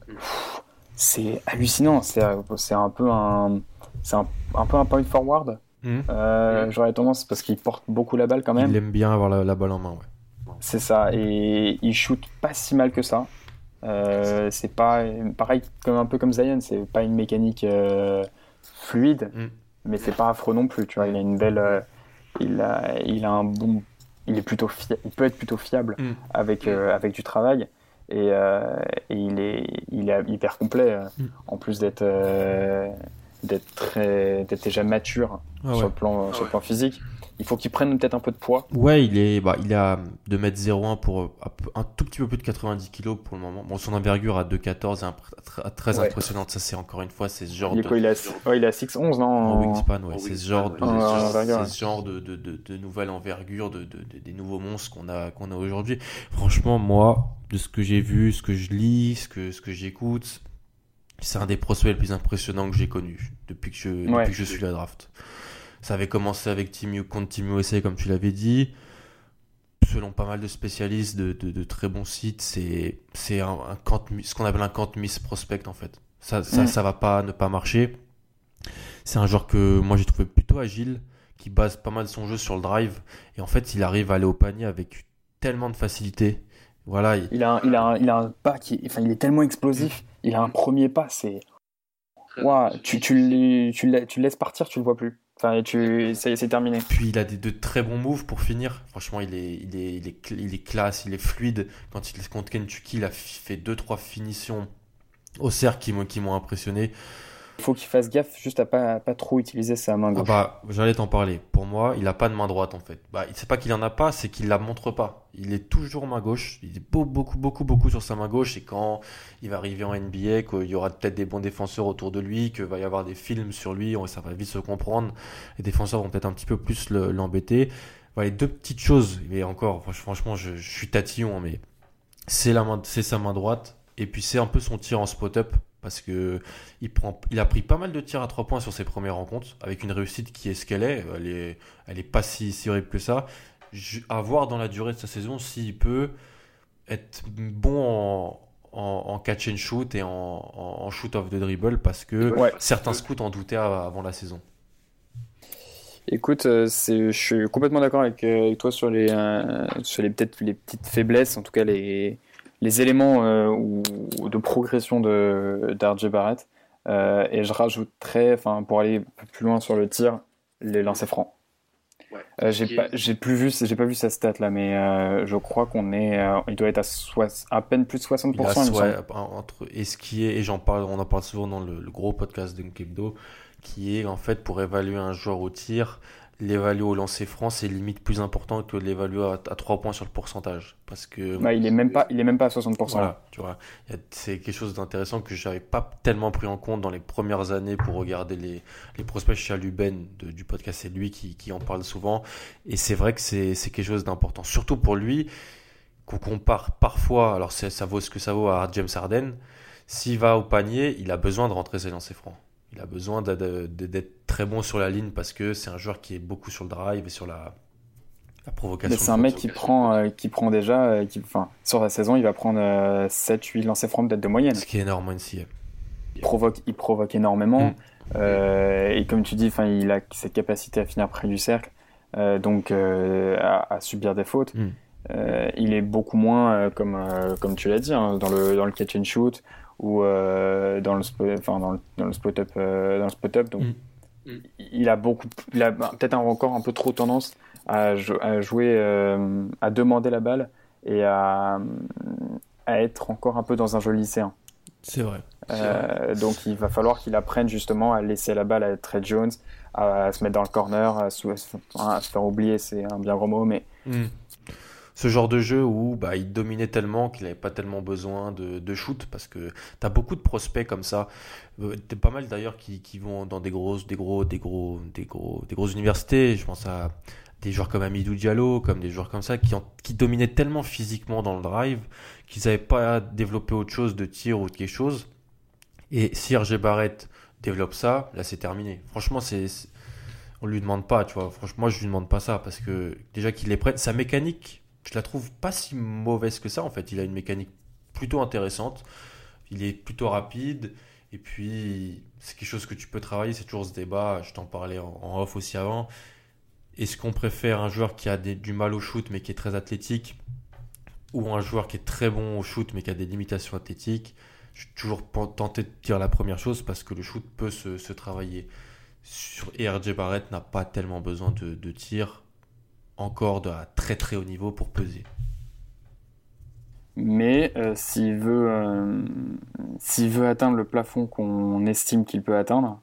Pff, C'est hallucinant. C'est un peu un, c'est un, un peu un point forward. Hmm. Euh. J'aurais tendance parce qu'il porte beaucoup la balle quand même. Il aime bien avoir la, la balle en main, ouais. C'est ça, et il shoot pas si mal que ça. Euh, c'est pas pareil, comme un peu comme Zion, c'est pas une mécanique euh, fluide, Mm. mais c'est pas affreux non plus. Tu vois, il a une belle, il a, il a un bon, il est plutôt, il peut être plutôt fiable Mm. avec avec du travail, et, euh, et il est, il est hyper complet euh, Mm. en plus d'être euh, d'être très, d'être déjà mature Ah sur ouais. le plan, sur le ouais. plan physique. Il faut qu'il prenne peut-être un peu de poids. Ouais, il est, bah, il a 2m01 pour euh, un peu- un tout petit peu plus de 90 kg pour le moment. Bon, son envergure à 2,14 est très Ouais. impressionnante. Ça, c'est encore une fois, c'est ce genre Il est de. quoi, il a, ouais, il a 6'11, non? En wingspan, ouais. en C'est ce genre ouais. de, En- en c'est ce genre de, de, de, de nouvelle envergure, de, de, de- des nouveaux monstres qu'on a, qu'on a aujourd'hui. Franchement, moi, de ce que j'ai vu, ce que je lis, ce que, ce que j'écoute, c'est un des prospects les plus impressionnants que j'ai connu depuis que je, depuis que je suis la draft. Ça avait commencé avec Team U contre Team USA, comme tu l'avais dit. Selon pas mal de spécialistes de, de, de très bons sites, c'est c'est un, ce qu'on appelle un can't miss prospect en fait. Ça, ça, Mm. ça va pas ne pas marcher. C'est un joueur que moi j'ai trouvé plutôt agile, qui base pas mal son jeu sur le drive. Et en fait, il arrive à aller au panier avec tellement de facilité. Voilà, il- Il a, un, il, a un, il a un pas qui enfin, il est tellement explosif. Il a un premier pas, c'est. Tu, tu, le- tu, le- tu le laisses partir, tu le vois plus. Enfin, c'est terminé. Puis il a des, de très bons moves pour finir. Franchement, il est, il est, il classe, il est fluide. Quand il contre Kentucky, il a fait 2-3 finitions au cercle qui m'ont impressionné. Il faut qu'il fasse gaffe juste à pas, à pas trop utiliser sa main Ah gauche. bah, j'allais t'en parler. Pour moi, il a pas de main droite en fait. Bah, c'est pas qu'il en a pas, c'est qu'il la montre pas. Il est toujours main gauche. Il est beau- beaucoup, beaucoup, beaucoup sur sa main gauche. Et quand il va arriver en NBA, qu'il y aura peut-être des bons défenseurs autour de lui, qu'il va y avoir des films sur lui, on- ça va vite se comprendre. Les défenseurs vont peut-être un petit peu plus le- l'embêter. Voilà, les deux petites choses. Et encore, franchement, je, je suis tatillon, mais c'est la main, c'est sa main droite. Et puis c'est un peu son tir en spot-up parce que il prend, il a pris pas mal de tirs à trois points sur ses premières rencontres avec une réussite qui est ce qu'elle est. Elle est, elle est pas si, si horrible que ça. Je- à voir dans la durée de sa saison s'il peut être bon en, en, en catch and shoot et en, shoot off the dribble parce que Ouais. certains scouts en doutaient avant la saison. Écoute, euh, je suis complètement d'accord avec, euh, avec toi sur les, euh, sur les peut-être les petites faiblesses, en tout cas les, les éléments euh, ou, ou de progression de d'RJ Barrett. Euh, et je rajouterais, enfin pour aller un peu plus loin sur le tir, les lancers francs. Ouais. Euh, j'ai pas, j'ai plus vu, j'ai pas vu sa stat là, mais euh, je crois qu'on est, euh, il doit être à, soix- à peine plus de 60%. Il a il me ouais, semble. entre, et ce qui est, et j'en parle, on en parle souvent dans le, le gros podcast d'Unkebdo, qui est en fait pour évaluer un joueur au tir, l'évaluer au lancer franc, c'est limite plus important que l'évaluer à, à 3 points sur le pourcentage. Parce que, Bah, il est même pas, il est même pas à 60%. voilà, tu vois, c'est quelque chose d'intéressant que j'avais pas tellement pris en compte dans les premières années pour regarder les, les prospects chez Aluben de- du podcast. C'est lui qui, qui en parle souvent. Et c'est vrai que c'est quelque chose d'important. Surtout pour lui, qu'on compare parfois, alors ça vaut ce que ça vaut à James Harden. S'il va au panier, il a besoin de rentrer ses lancers francs. Il a besoin d'être très bon sur la ligne parce que c'est un joueur qui est beaucoup sur le drive et sur la, la provocation. C'est un mec qui prend, euh, qui prend déjà, euh, qui, enfin, sur la saison, il va prendre 7-8 lancers francs peut-être de moyenne. Ce qui est énorme en NCAA. Il provoque, il provoque énormément. Mm. Euh, et comme tu dis, il a cette capacité à finir près du cercle, euh, donc euh, à, à subir des fautes. Mm. Euh, il est beaucoup moins, euh, comme, euh, comme tu l'as dit, hein, dans, le, dans le catch and shoot ou euh, dans le spot, enfin, dans le, dans le spot up, euh, dans le spot up. Donc, Mm. Mm. il a beaucoup, il a peut-être encore un peu trop tendance à, jou- à jouer, euh, à demander la balle et à, à être encore un peu dans un jeu lycéen. C'est vrai. Euh, donc il va falloir qu'il apprenne justement à laisser la balle à Trey Jones, à, se mettre dans le corner, se à se faire oublier, c'est un bien gros mot, mais Mm. Ce genre de jeu où bah, il dominait tellement qu'il n'avait pas tellement besoin de, shoot parce que tu as beaucoup de prospects comme ça. Euh, T'as pas mal d'ailleurs qui, qui vont dans des grosses, des gros, des gros, des gros, des grosses universités. Je pense à des joueurs comme Amidou Diallo, comme des joueurs comme ça, qui, ont, qui dominaient tellement physiquement dans le drive qu'ils n'avaient pas développé autre chose de tir ou de quelque chose. Et si RG Barrett développe ça, là c'est terminé. Franchement, c'est on lui demande pas, tu vois. Franchement, moi je lui demande pas ça parce que déjà qu'il les prenne, sa mécanique, je la trouve pas si mauvaise que ça en fait. Il a une mécanique plutôt intéressante. Il est plutôt rapide. Et puis, c'est quelque chose que tu peux travailler. C'est toujours ce débat. Je t'en parlais en, off aussi avant. Est-ce qu'on préfère un joueur qui a du mal au shoot mais qui est très athlétique ou un joueur qui est très bon au shoot mais qui a des limitations athlétiques? Je suis toujours tenté de dire la première chose parce que le shoot peut se, travailler. Sur, et RJ Barrett n'a pas tellement besoin de, de tir encore de très très haut niveau pour peser. Mais euh, s'il veut, euh, s'il veut atteindre le plafond qu'on estime qu'il peut atteindre,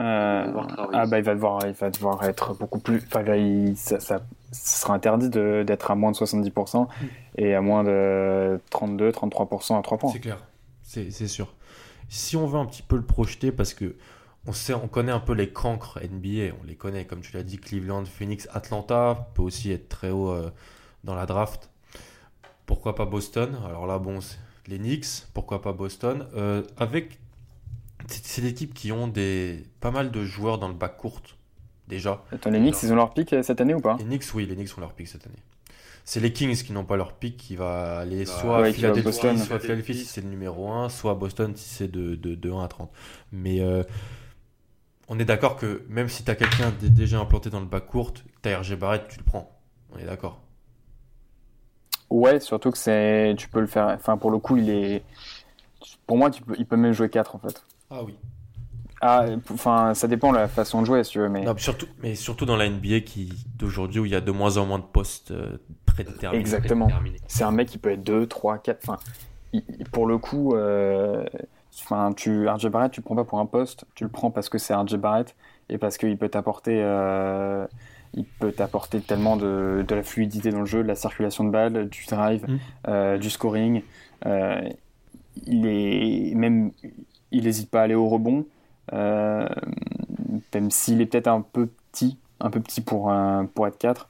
euh, ah bah il va devoir, il va devoir être beaucoup plus. Enfin, ça, ça, sera interdit d'être à moins de 70% mm. et à moins de 32-33% à 3 points. C'est clair, c'est sûr. Si on veut un petit peu le projeter, parce que on sait, on connaît un peu les cancres NBA, on les connaît, comme tu l'as dit, Cleveland, Phoenix, Atlanta peut aussi être très haut dans la draft. Pourquoi pas Boston? Alors là, bon, les Knicks, pourquoi pas Boston? Euh, Avec. C'est équipes qui ont des, pas mal de joueurs dans le bac court, déjà. Attends, les Knicks, ils ont leur pic euh, cette année ou pas? Les Knicks, oui, les Knicks ont leur pic cette année. C'est les Kings qui n'ont pas leur pic qui va aller bah, soit à Philadelphie, soit Philadelphie si c'est le numéro 1, soit Boston si c'est de, de, 1 à 30. Mais euh, on est d'accord que même si tu as quelqu'un déjà implanté dans le bac court, tu as RG Barrett, tu le prends. On est d'accord. Ouais, surtout que c'est, tu peux le faire. Enfin, pour le coup, il est. Pour moi, tu peux, il peut même jouer 4 en fait. Ah oui. Ah, enfin, ça dépend de la façon de jouer, si tu veux. Mais... surtout, mais surtout dans la NBA qui, d'aujourd'hui où il y a de moins en moins de postes euh, prédéterminés. Exactement. C'est un mec qui peut être 2, 3, 4. Enfin, pour le coup, euh, enfin, tu, RJ Barrett, tu le prends pas pour un poste, tu le prends parce que c'est RJ Barrett et parce qu'il peut t'apporter. Euh, il peut t'apporter tellement de, de, la fluidité dans le jeu, de la circulation de balles, du drive, mm. euh, du scoring. Euh, il est même, il n'hésite pas à aller au rebond, même s'il est peut-être un peu petit, un peu petit pour un, pour être 4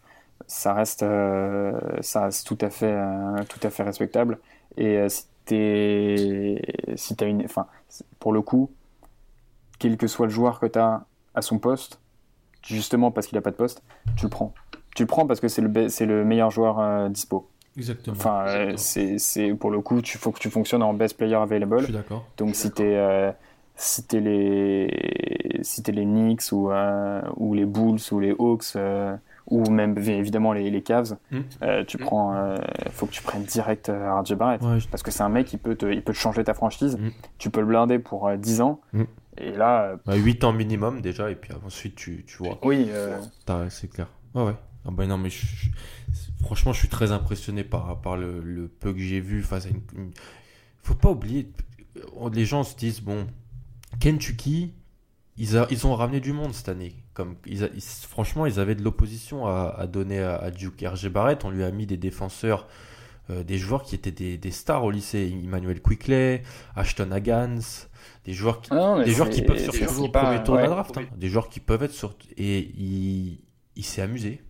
ça reste, ça reste tout à fait, tout à fait respectable. Et si t'es, si as une, enfin, pour le coup, quel que soit le joueur que tu as à son poste, justement parce qu'il n'a pas de poste, tu le prends. Tu le prends parce que c'est le, c'est le meilleur joueur euh, dispo. Exactement. Enfin, euh, c'est, c'est, pour le coup, il faut que tu fonctionnes en best player available. Je suis d'accord. Donc si tu es euh, si t'es les si t'es les Knicks ou ou les Bulls ou les Hawks ou même évidemment les, les Cavs, hmm. tu hmm. prends, faut que tu prennes direct RJ Barrett parce que c'est un mec qui peut te, il peut te changer ta franchise. Hmm. Tu peux le blinder pour 10 ans et là. 8 euh, ans minimum déjà, et puis ensuite tu, tu vois. Oui. Euh... C'est clair. Ouais, ouais. Ah bah non, mais franchement, je suis très impressionné par, par le, le peu que j'ai vu face à une, Faut pas oublier, les gens se disent, bon, Kentucky, ils, a, ils ont ramené du monde cette année. Comme, ils, franchement, ils avaient de l'opposition à, à, donner à, à Duke RG Barrett. On lui a mis des défenseurs, euh, des joueurs qui étaient des, des, stars au lycée. Emmanuel Quickley, Ashton Hagans des joueurs qui, ah des joueurs qui peuvent sortir au premier tour de la draft, hein. des joueurs qui peuvent être sur et il, il s'est amusé.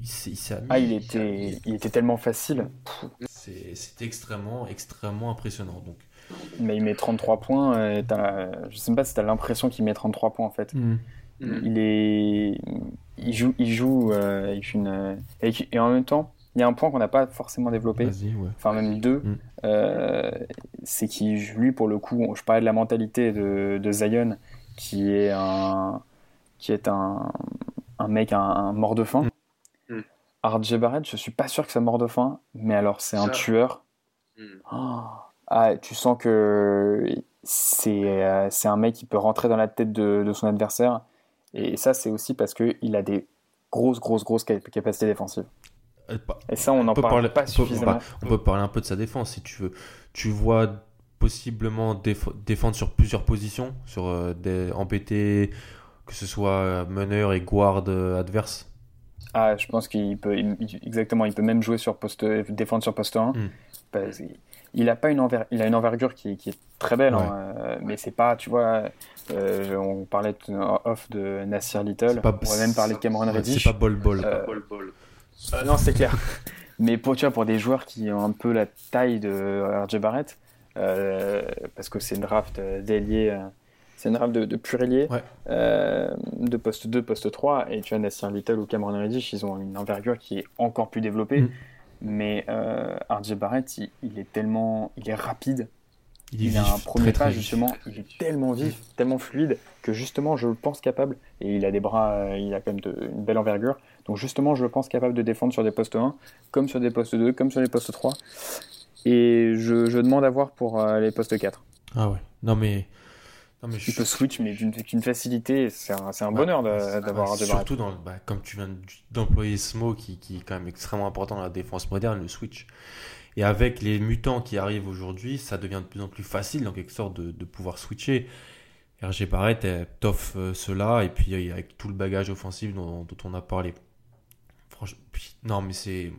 Il s'est amusé. Ah, il était, il était tellement facile. C'était extrêmement, extrêmement impressionnant. Donc. Mais il met 33 points. Et je sais pas si tu as l'impression qu'il met 33 points en fait. Hmm. Il est, il joue, il joue euh, avec une, et en même temps, il y a un point qu'on n'a pas forcément développé, enfin même deux, mm. euh, c'est qu'il, lui, pour le coup, je parlais de la mentalité de, de Zion, qui est un, qui est un, un mec, un, mort de faim. Mm. RJ Barrett, je suis pas sûr que c'est mort de faim, mais alors c'est un tueur. Mm. Oh. ah, tu sens que c'est, euh, c'est un mec qui peut rentrer dans la tête de, de son adversaire. Et ça, c'est aussi parce qu'il a des grosses, grosses, grosses capacités défensives. Et ça, on n'en parle pas suffisamment. On peut, parler un peu de sa défense si tu veux. Tu vois possiblement défendre sur plusieurs positions, sur euh, des, embêter que ce soit meneur et guard euh, adverse. Ah, je pense qu'il peut exactement, il peut même jouer sur poste, défendre sur poste 1, hmm. Il a pas une il a une envergure qui, qui est très belle, hein, mais c'est pas, tu vois, on parlait off de Nasir Little, on va même parler de Cameron Reddish. C'est pas bol bol. non, c'est clair. mais pour, tu vois, pour des joueurs qui ont un peu la taille de RJ Barrett, parce que c'est une draft d'ailier c'est une rave de, de pur euh, de poste 2, poste 3. Et tu as Nasser Little ou Cameron Reddish, ils ont une envergure qui est encore plus développée. Mm. Mais euh, RJ Barrett, il, est tellement. Il est rapide. Il, a un premier pas, justement. Il est tellement vif, tellement fluide, que justement, je le pense capable. Et il a des bras, euh, il a quand même une belle envergure. Donc, justement, je le pense capable de défendre sur des postes 1, comme sur des postes 2, comme sur les postes 3. Et je, je demande à voir pour euh, les postes 4. Ah ouais. Non, mais il peut switch, mais d'une facilité, c'est un, un, bonheur d'avoir un Surtout, dans, bah, comme tu viens d'employer ce mot qui, qui, est quand même extrêmement important dans la défense moderne, le switch. Et avec les mutants qui arrivent aujourd'hui, ça devient de plus en plus facile, en quelque sorte, de, de pouvoir switcher. RG Barrett t'offre euh, cela, et puis euh, avec tout le bagage offensif dont, dont on a parlé. Franchement, non, mais c'est.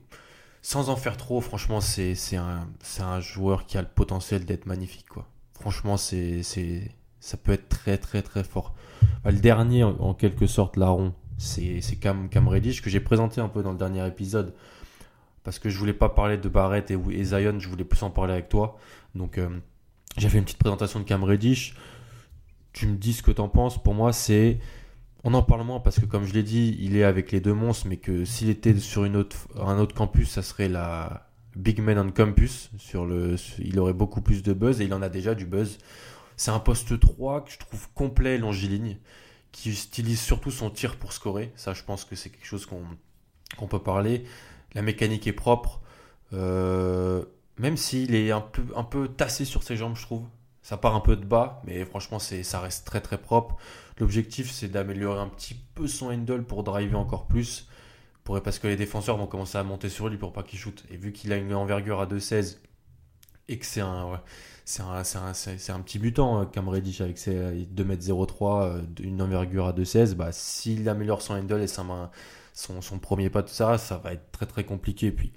Sans en faire trop, franchement, c'est un, un joueur qui a le potentiel d'être magnifique, quoi. Franchement, c'est ça peut être très très très fort. Bah, le dernier, en quelque sorte, larron, c'est Cam, Cam Reddish que j'ai présenté un peu dans le dernier épisode. Parce que je voulais pas parler de Barrett et, Zion, je voulais plus en parler avec toi. Donc euh, j'ai fait une petite présentation de Cam Reddish. Tu me dis ce que tu en penses. Pour moi, c'est. On en parle moins parce que, comme je l'ai dit, il est avec les deux monstres, mais que s'il était sur une autre, un autre campus, ça serait la Big Man on Campus. Sur le, il aurait beaucoup plus de buzz et il en a déjà du buzz. C'est un poste 3 que je trouve complet, longiligne, qui utilise surtout son tir pour scorer. Ça, je pense que c'est quelque chose qu'on peut parler. La mécanique est propre, euh, même s'il est un peu, tassé sur ses jambes, je trouve. Ça part un peu de bas, mais franchement, ça reste très très propre. L'objectif, c'est d'améliorer un petit peu son handle pour driver encore plus. Parce que les défenseurs vont commencer à monter sur lui pour pas qu'il shoot. Et vu qu'il a une envergure à 2,16 et que c'est un, c'est un, un, un, petit butant, hein, Cam Reddish, avec ses 2m03, euh, une envergure à 2,16. Bah, S'il améliore son handle et son, son, premier pas de ça, ça va être très très compliqué. Puis,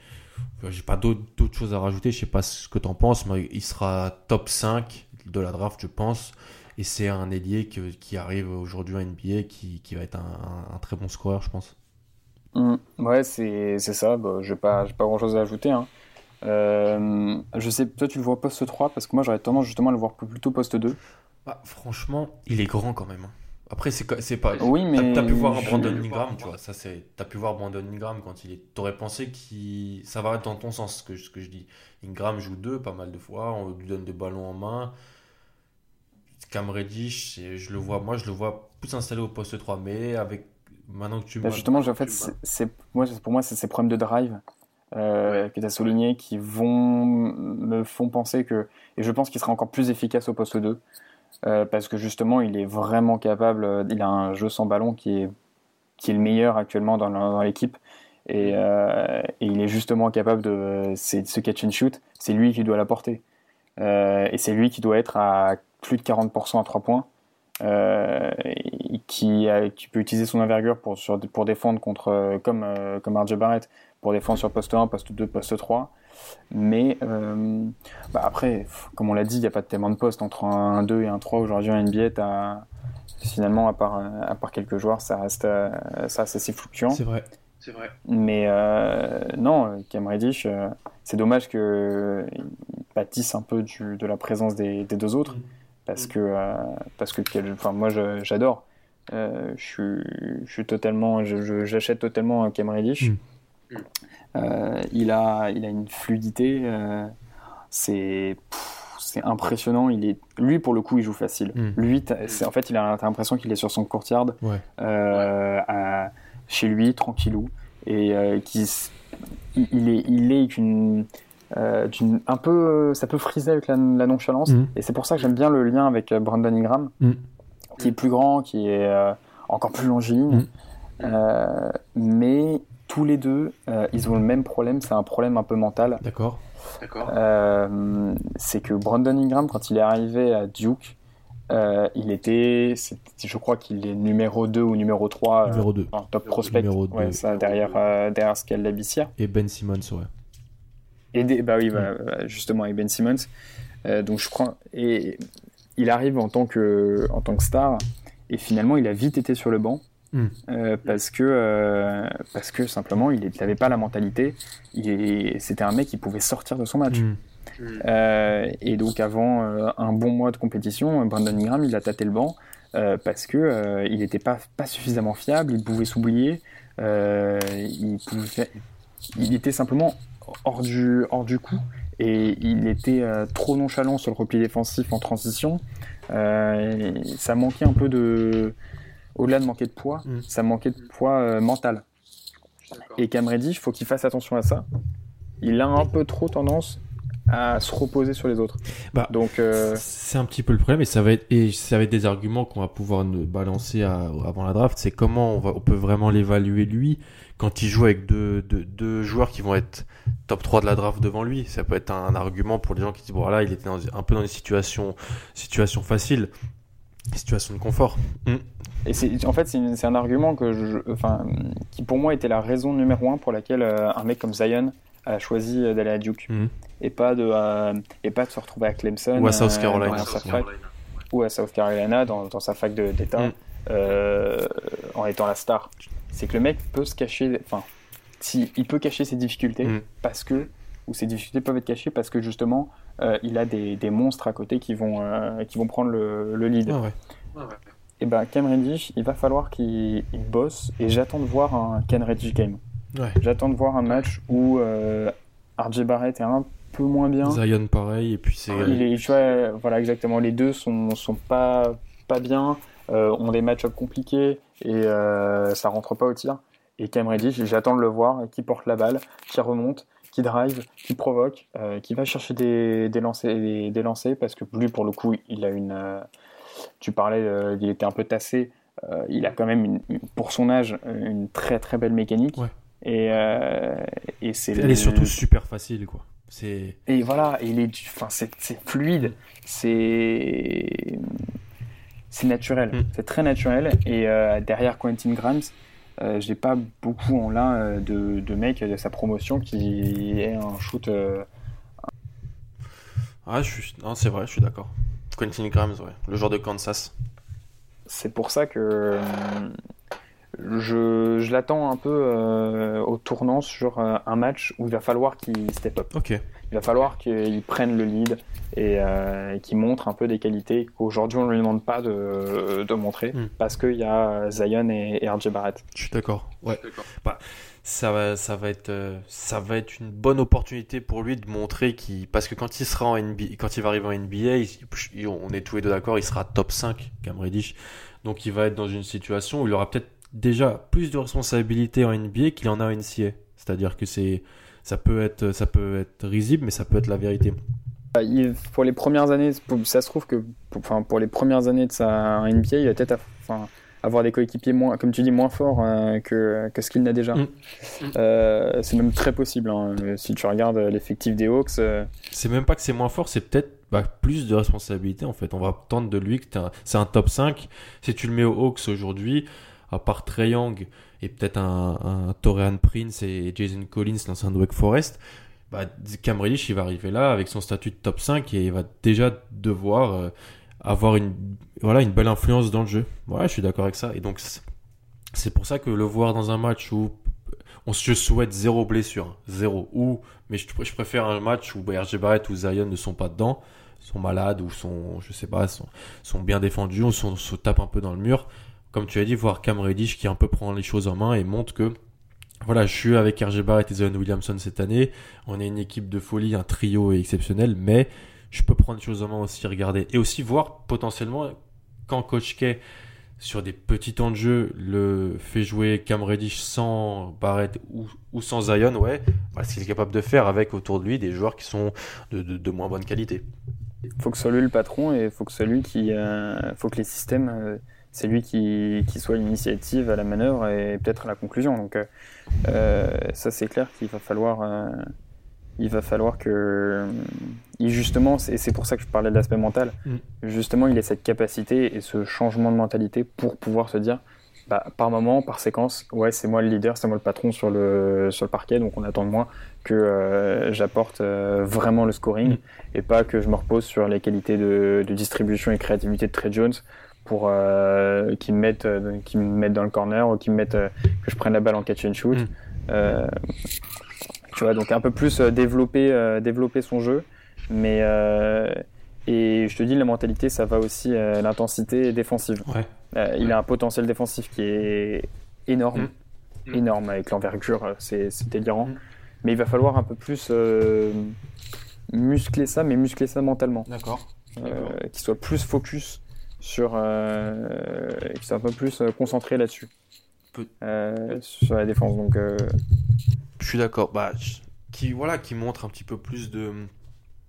euh, j'ai pas d'autres choses à rajouter. Je sais pas ce que tu en penses, mais il sera top 5 de la draft, je pense. Et c'est un ailier qui arrive aujourd'hui en NBA qui, qui va être un, très bon scoreur, je pense. Mmh. ouais, c'est ça. Bah, je n'ai pas, pas grand chose à ajouter. Hein. Euh, je sais, toi tu le vois poste 3 parce que moi j'aurais tendance justement à le voir plutôt poste 2. Bah, franchement, il est grand quand même. Hein. Après, c'est pas. Oui, mais. T'as pu voir Brandon Ingram, tu vois. Ça, c'est. T'as pu voir Brandon Ingram quand il est. T'aurais pensé qu'il. Ça va être dans ton sens, ce que, ce que je dis. Ingram joue deux pas mal de fois. On lui donne des ballons en main. Cam Reddish, je le vois. Moi, je le vois plus installé au poste 3. Mais avec. Maintenant que tu. Bah, justement, en fait, c'est moi, pour moi, c'est ces problèmes de drive euh, que tu as souligné qui vont me font penser que et je pense qu'il sera encore plus efficace au poste 2 euh, parce que justement il est vraiment capable euh, il a un jeu sans ballon qui est qui est le meilleur actuellement dans, l'équipe. Et, euh, et, il est justement capable de, ce catch and shoot c'est lui qui doit l'apporter. Et c'est lui qui doit être à plus de 40% à 3 points euh, qui, qui, peut utiliser son envergure pour, sur, pour défendre contre, comme, comme RJ Barrett, pour défendre sur poste 1, poste 2, poste 3. Mais euh, bah après, comme on l'a dit, il n'y a pas tellement de postes entre un 2 et un 3 aujourd'hui en NBA. Finalement, à part, à part quelques joueurs, ça reste euh, ça, assez fluctuant. C'est vrai. C'est vrai. Mais euh, non, Cam Reddish, euh, c'est dommage qu'il pâtisse un peu du, de la présence des, des deux autres. Mm. Parce mm. que, parce que enfin, moi, j'adore. je, suis, je suis totalement, j'achète totalement Cam Reddish. Mm. Euh, il, a, il a une fluidité. Euh, c'est c'est impressionnant. Il est, lui, pour le coup, il joue facile. Mm. Lui, c'est, en fait, il a l'impression qu'il est sur son courtyard, euh, chez lui, tranquillou, et qui, il est, il est une, un peu, ça peut friser avec la, nonchalance. Mm. Et c'est pour ça que j'aime bien le lien avec Brandon Ingram, qui est plus grand, qui est encore plus longiligne, mais tous les deux, euh, ils ont le même problème, c'est un problème un peu mental. D'accord. Euh, c'est que Brandon Ingram, quand il est arrivé à Duke, euh, il était, je crois qu'il est numéro 2 ou numéro 3 numéro 2. top prospect numéro 2. ça, derrière, derrière Scal Et Ben Simmons, ouais. Et bah oui, bah, justement avec Ben Simmons. donc je crois et il arrive en tant que en tant que star et finalement il a vite été sur le banc. Hmm. parce que parce que simplement il n'avait pas la mentalité c'était un mec qui pouvait sortir de son match hmm. Euh, et donc avant euh, un bon mois de compétition, Brandon Ingram il a tâté le banc euh, parce que il n'était pas, pas suffisamment fiable, il pouvait s'oublier, il, il était simplement hors du, hors du coup et il était trop nonchalant sur le repli défensif en transition. ça manquait un peu de, au-delà de manquer de poids, mm. ça manquait de poids mental. Et Cam Reddish, il faut qu'il fasse attention à ça. Il a un peu trop tendance à se reposer sur les autres. Bah, Donc euh, c'est un petit peu le problème et ça va être et ça va être des arguments qu'on va pouvoir nous balancer avant la draft. C'est comment on, va, on peut vraiment l'évaluer lui quand il joue avec deux, deux, joueurs qui vont être top 3 de la draft devant lui. Ça peut être un, argument pour les gens qui disent bon voilà il était un peu dans une situation situation facile, situation de confort. Mm. Et c'est, en fait, c'est, un argument que je, enfin, qui pour moi était la raison numéro un pour laquelle euh, un mec comme Zion a choisi d'aller à Duke. Mm et pas de euh, et pas de se retrouver à Clemson ou à South Carolina, ou à South Carolina dans, dans sa fac d'État mm. euh, en étant la star. C'est que le mec peut se cacher, enfin, si il peut cacher ses difficultés mm. parce que ou ses difficultés peuvent être cachées parce que justement euh, il a des, des, monstres à côté qui vont qui vont prendre le, le lead. Ah ouais. Et ben Cam Reddish, il va falloir qu'il bosse et j'attends de voir un Ken Reddish game. J'attends de voir un match où RJ Barrett est un peu moins bien. Zion pareil, et puis c'est. voilà, exactement. Les deux sont, sont pas, pas bien, euh, ont des match-ups compliqués et euh, ça rentre pas au tir. Et Cam Reddish, j'attends de le voir, qui porte la balle, qui remonte, qui drive, qui provoque, euh, qui va chercher des, des lancers, des, des, parce que lui, pour le coup, il a une. tu parlais, il était un peu tassé. il a quand même, pour son âge, une très très belle mécanique. Et, et c'est. Elle est surtout super facile, quoi. Et voilà, il est, enfin, c'est fluide, c'est c'est naturel, mm. c'est très naturel. Et euh, derrière Quentin Grimes, euh, j'ai pas beaucoup en là euh, de, de mecs de sa promotion qui est un shoot. Ah, je suis... non, c'est vrai, je suis d'accord. Quentin Grimes, ouais, le joueur de Kansas. C'est pour ça que je, je l'attends un peu euh, au tournant sur euh, un match où il va falloir qu'il step up. Il va falloir qu'il prenne le lead et, euh, qu'il montre un peu des qualités qu'aujourd'hui on ne lui demande pas de, de montrer hmm. parce qu'il y a Zion et, et RJ Barrett. Je suis d'accord. Ouais. Bah, ça va, ça va être, ça va être une bonne opportunité pour lui de montrer qu'il, parce que quand il sera en NBA, quand il va arriver en NBA, on est tous les deux d'accord, il sera top 5, Cam Reddish. Donc il va être dans une situation où il aura peut-être déjà plus de responsabilités en NBA qu'il en a en NCA. C'est-à-dire que c'est ça peut être ça peut être risible, mais ça peut être la vérité. Bah, pour les premières années, ça se trouve que pour, enfin, pour les premières années de sa NBA, il va peut-être enfin, avoir des coéquipiers moins, comme tu dis, moins forts euh, que, que, ce qu'il n'a déjà. Mm. Euh, c'est même très possible. Hein. Si tu regardes l'effectif des Hawks. Euh, c'est même pas que c'est moins fort, c'est peut-être bah, plus de responsabilité en fait. On va attendre de lui que c'est un top 5. Si tu le mets aux Hawks aujourd'hui, à part Trey et peut-être un, un Torian Prince et Jason Collins, l'ancien de Wake Forest, bah, Cam il va arriver là avec son statut de top 5 et il va déjà devoir euh, avoir une, voilà, une belle influence dans le jeu. Ouais, je suis d'accord avec ça. Et donc, c'est pour ça que le voir dans un match où on se souhaite zéro blessure, zéro. Ou, mais je, préfère un match où RJ Barrett ou Zion ne sont pas dedans, sont malades ou sont, je sais pas, sont, sont bien défendus, sont, se tapent un peu dans le mur comme tu as dit, voir Cam Reddish qui un peu prend les choses en main et montre que voilà, je suis avec RG Barrett et Zion Williamson cette année. On est une équipe de folie, un trio exceptionnel, mais je peux prendre les choses en main aussi, regarder. Et aussi voir potentiellement quand Coach K, sur des petits temps de jeu, le fait jouer Cam Reddish sans Barrett ou, sans Zion, ouais, voilà ce qu'il est capable de faire avec autour de lui des joueurs qui sont de, moins bonne qualité. Faut que soit lui le patron et faut que ce soit lui qui. Euh, faut que les systèmes. Euh, c'est lui qui, qui soit l'initiative à la manœuvre et peut-être à la conclusion. Donc euh, euh, ça c'est clair qu'il va falloir euh, il va falloir que il justement et c'est pour ça que je parlais de l'aspect mental mm. justement il ait cette capacité et ce changement de mentalité pour pouvoir se dire bah, par moment, par séquence, ouais, c'est moi le leader, c'est moi le patron sur le, sur le parquet, donc on attend de moi que euh, j'apporte euh, vraiment le scoring mm. et pas que je me repose sur les qualités de, de distribution et créativité de Trey Jones pour euh, qui me mettent qui me mettent dans le corner ou qui me mettent que je prenne la balle en catch and shoot. Mm. tu vois, donc un peu plus développer développer son jeu, mais et je te dis la mentalité, ça va aussi l'intensité défensive. Ouais. Euh, il a un potentiel défensif qui est énorme, mm. énorme avec l'envergure, euh, c'est délirant. Mm. Mais il va falloir un peu plus euh, muscler ça, mais muscler ça mentalement. D'accord. qu'il soit plus focus sur, qu'il soit un peu plus concentré là-dessus. sur la défense. Donc, je suis d'accord. Bah, qui voilà, qui montre un petit peu plus de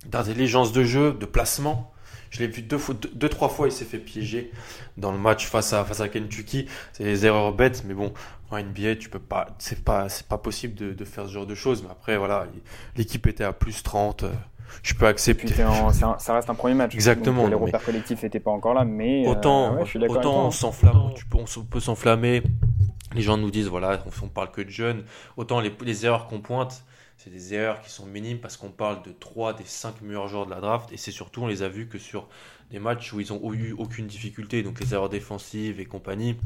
d'intelligence de jeu, de placement. Je l'ai vu deux, fois, deux, trois fois, il s'est fait piéger dans le match face à, face à Kentucky. C'est des erreurs bêtes, mais bon, en NBA, tu peux pas, c'est pas, c'est pas possible de, de, faire ce genre de choses. Mais après, voilà, l'équipe était à plus 30. Euh, je peux accepter. ça reste un premier match. Exactement. les repères collectifs n'étaient pas encore là, mais euh, autant, autant on s'enflamme, on peut s'enflammer. Les gens nous disent voilà, on, on parle que de jeunes. Autant les, les erreurs qu'on pointe, c'est des erreurs qui sont minimes parce qu'on parle de 3 des 5 meilleurs joueurs de la draft et c'est surtout on les a vus que sur des matchs où ils ont eu aucune difficulté donc les erreurs défensives et compagnie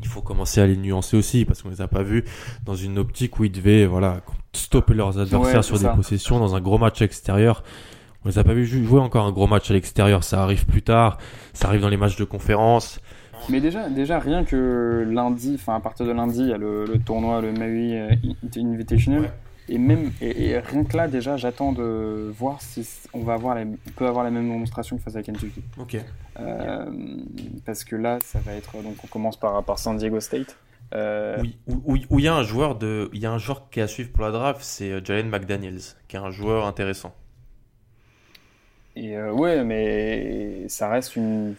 il faut commencer à les nuancer aussi parce qu'on les a pas vus dans une optique où ils devaient voilà stopper leurs adversaires sur des possessions dans un gros match extérieur on les a pas vus jouer encore un gros match à l'extérieur ça arrive plus tard ça arrive dans les matchs de conférence mais déjà, déjà rien que lundi, enfin à partir de lundi, il y a le, tournoi, le Maui euh, Invitational. Et même et, rien que là déjà, j'attends de voir si on va avoir peut avoir la même démonstration que face à Kentucky. Ok. Euh, parce que là, ça va être donc on commence par par San Diego State. Euh, oui, où il y a un joueur de, il y a un joueur qui est à suivre pour la draft, c'est euh, Jalen McDaniels, qui est un joueur intéressant. Et ouais, mais ça reste une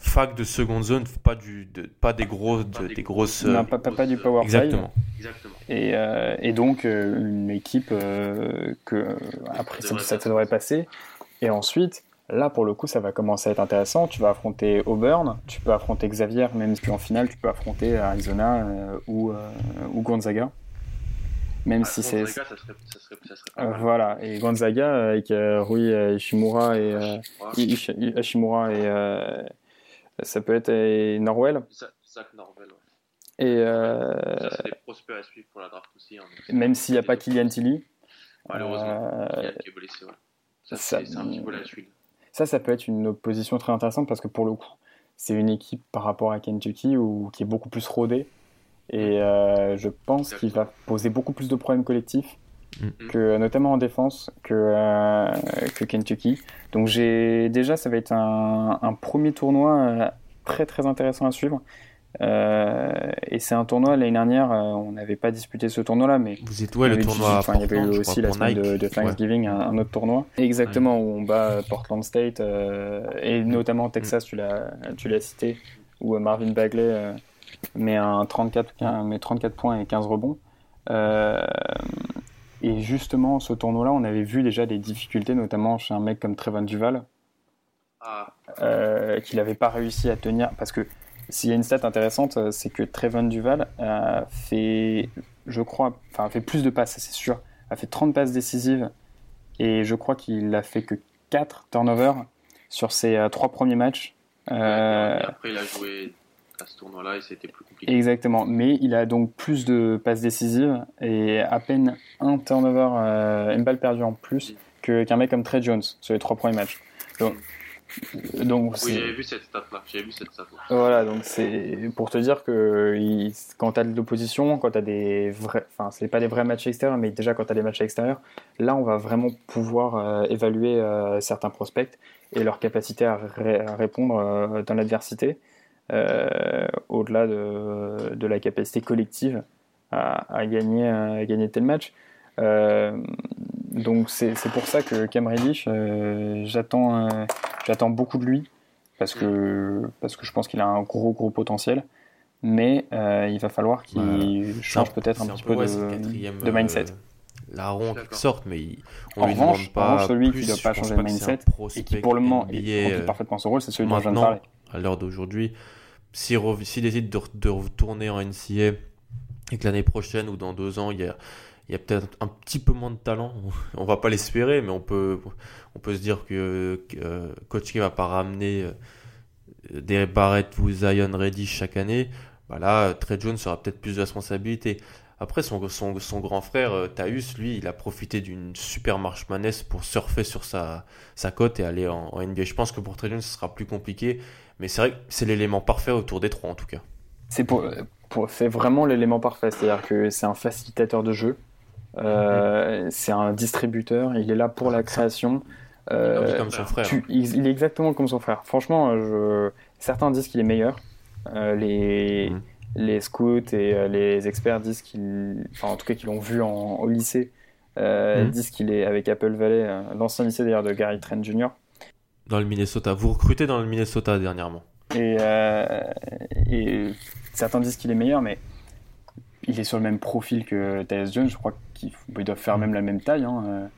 fac de seconde zone, pas, du, pas des, gros, des, grosses. Non, pas, pas, du Power Exactement. Exactement. Et, euh, et donc, euh, une équipe euh, que, après, ça, ça, devrait passer. Et ensuite, là, pour le coup, ça va commencer à être intéressant. Tu vas affronter Auburn, tu peux affronter Xavier, même si en finale, tu peux affronter Arizona ou, ou Gonzaga. Même si c'est. Ça serait, ça serait, ça serait voilà, et Gonzaga avec Rui Ishimura et, Ishimura et ça peut être Norwell. Zach Norwell, ouais. Et euh... Ça serait prospère à suivre pour la draft aussi. Hein, même s'il n'y a pas Kylian Tilly. Malheureusement, euh... Kylian qui est blessé. Ouais. Ça, ça c'est un petit peu la suite. Ça, ça peut être une opposition très intéressante parce que pour le coup, c'est une équipe par rapport à Kentucky où, qui est beaucoup plus rodée. Et euh, je pense qu'il va poser beaucoup plus de problèmes collectifs, mm. que, notamment en défense, que, euh, que Kentucky. Donc j'ai déjà, ça va être un, un premier tournoi euh, très très intéressant à suivre. Euh, et c'est un tournoi l'année dernière, euh, on n'avait pas disputé ce tournoi-là, mais vous êtes ouais, le tournoi. il y avait eu aussi la semaine de, de, Thanksgiving, un, autre tournoi. Exactement où on bat Portland State euh, et notamment Texas, tu l'as tu l'as cité, où Marvin Bagley met un 34 met 34 points et 15 rebonds. et justement, ce tournoi-là, on avait vu déjà des difficultés, notamment chez un mec comme Trevon Duval, ah. qu'il n'avait pas réussi à tenir parce que s'il y a une stat intéressante, euh, c'est que Trevon Duval a fait, je crois, enfin, a fait plus de passes, c'est sûr, a fait 30 passes décisives et je crois qu'il a fait que 4 turnovers sur ses euh, trois premiers matchs. Euh, et après, il a joué à ce tournoi-là et c'était plus compliqué. Exactement, mais il a donc plus de passes décisives et à peine un turnover, une balle perdue en plus qu'un mec comme Trey Jones sur les trois premiers matchs. Donc, donc, oui, j'avais vu cette stat-là. stat Voilà, donc c'est pour te dire que quand tu as de l'opposition, quand tu as des vrais. Enfin, c'est pas des vrais matchs extérieurs, mais déjà quand tu as des matchs extérieurs, là, on va vraiment pouvoir euh, évaluer euh, certains prospects et leur capacité à, répondre euh, dans l'adversité, au-delà de, de, la capacité collective à, à gagner, à gagner tel match. Donc, c'est pour ça que Cam Reddish, j'attends J'attends beaucoup de lui parce que, parce que je pense qu'il a un gros gros potentiel. Mais euh, il va falloir qu'il change peut-être un, petit peu, de, de, mindset. Euh, la ronde qui sorte, mais on en lui revanche, demande pas. celui qui ne doit pas changer de mindset et qui pour le moment remplit euh, parfaitement son rôle, c'est celui dont je viens de parler. À l'heure d'aujourd'hui, s'il décide de, de, retourner en NCA et que l'année prochaine ou dans deux ans, il y a, il y a peut-être un petit peu moins de talent. On va pas l'espérer, mais on peut, se dire que, que Coach K va pas ramener euh, des Barrett ou Zion Reddy chaque année. Bah là, Trey Jones aura peut-être plus de responsabilité. Après, son, grand frère, euh, Taus, lui, il a profité d'une super marche manesse pour surfer sur sa, sa cote et aller en, NBA. Je pense que pour Trey Jones, ce sera plus compliqué. Mais c'est vrai que c'est l'élément parfait autour des trois, en tout cas. C'est vraiment l'élément parfait. C'est-à-dire que c'est un facilitateur de jeu. Euh, c'est un distributeur. Il est là pour la création. Euh, il est comme son frère. il, est exactement comme son frère. Franchement, je, certains disent qu'il est meilleur. les, mhm les scouts et euh, les experts disent qu'il, enfin en tout cas qu'ils l'ont vu en, au lycée, euh, mhm. disent qu'il est avec Apple Valley, euh, l'ancien lycée d'ailleurs de Gary Trent Jr. Dans le Minnesota. Vous recrutez dans le Minnesota dernièrement. Et, et certains disent qu'il est meilleur, mais il est sur le même profil que Tyus Jones. Je crois qu'ils doivent faire même la même taille, hein,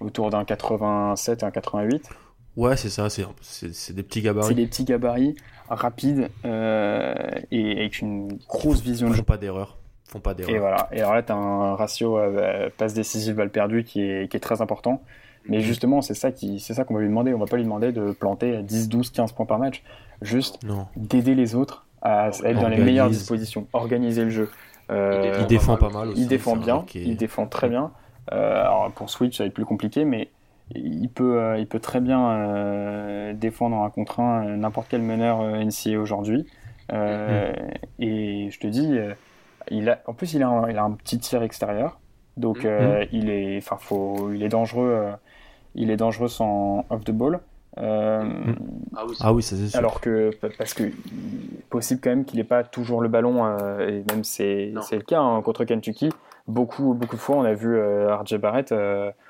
autour d'un 87 et un 88. Ouais, c'est ça, c'est des petits gabarits. C'est des petits gabarits rapides euh, et avec une grosse vision de jeu. pas d'erreur. Font pas d'erreur. Et voilà. Et alors là, tu as un ratio euh, passe décisive balle perdue qui est, qui est très important. Mais mhm. justement, c'est ça qui, c'est ça qu'on va lui demander. On va pas lui demander de planter 10, 12, 15 points par match. Juste d'aider les autres à, être dans les meilleures dispositions, organiser le jeu. Euh, il défend pas mal aussi. Il défend bien. Il défend très bien. Euh, alors pour Switch, ça va être plus compliqué, mais il peut, euh, il peut très bien euh, défendre un contre un euh, n'importe quel meneur NCA aujourd'hui. Mm-hmm. Et je te dis, il a, en plus, il a, un, il a un petit tir extérieur. Donc, mm-hmm. il, est, faut, il est dangereux. il est dangereux sans off the ball. Mm. Ah oui, ça c'est sûr. Alors que, parce que possible quand même qu'il n'ait pas toujours le ballon, et même c'est le cas hein, contre Kentucky. Beaucoup, beaucoup de fois, on a vu RJ Barrett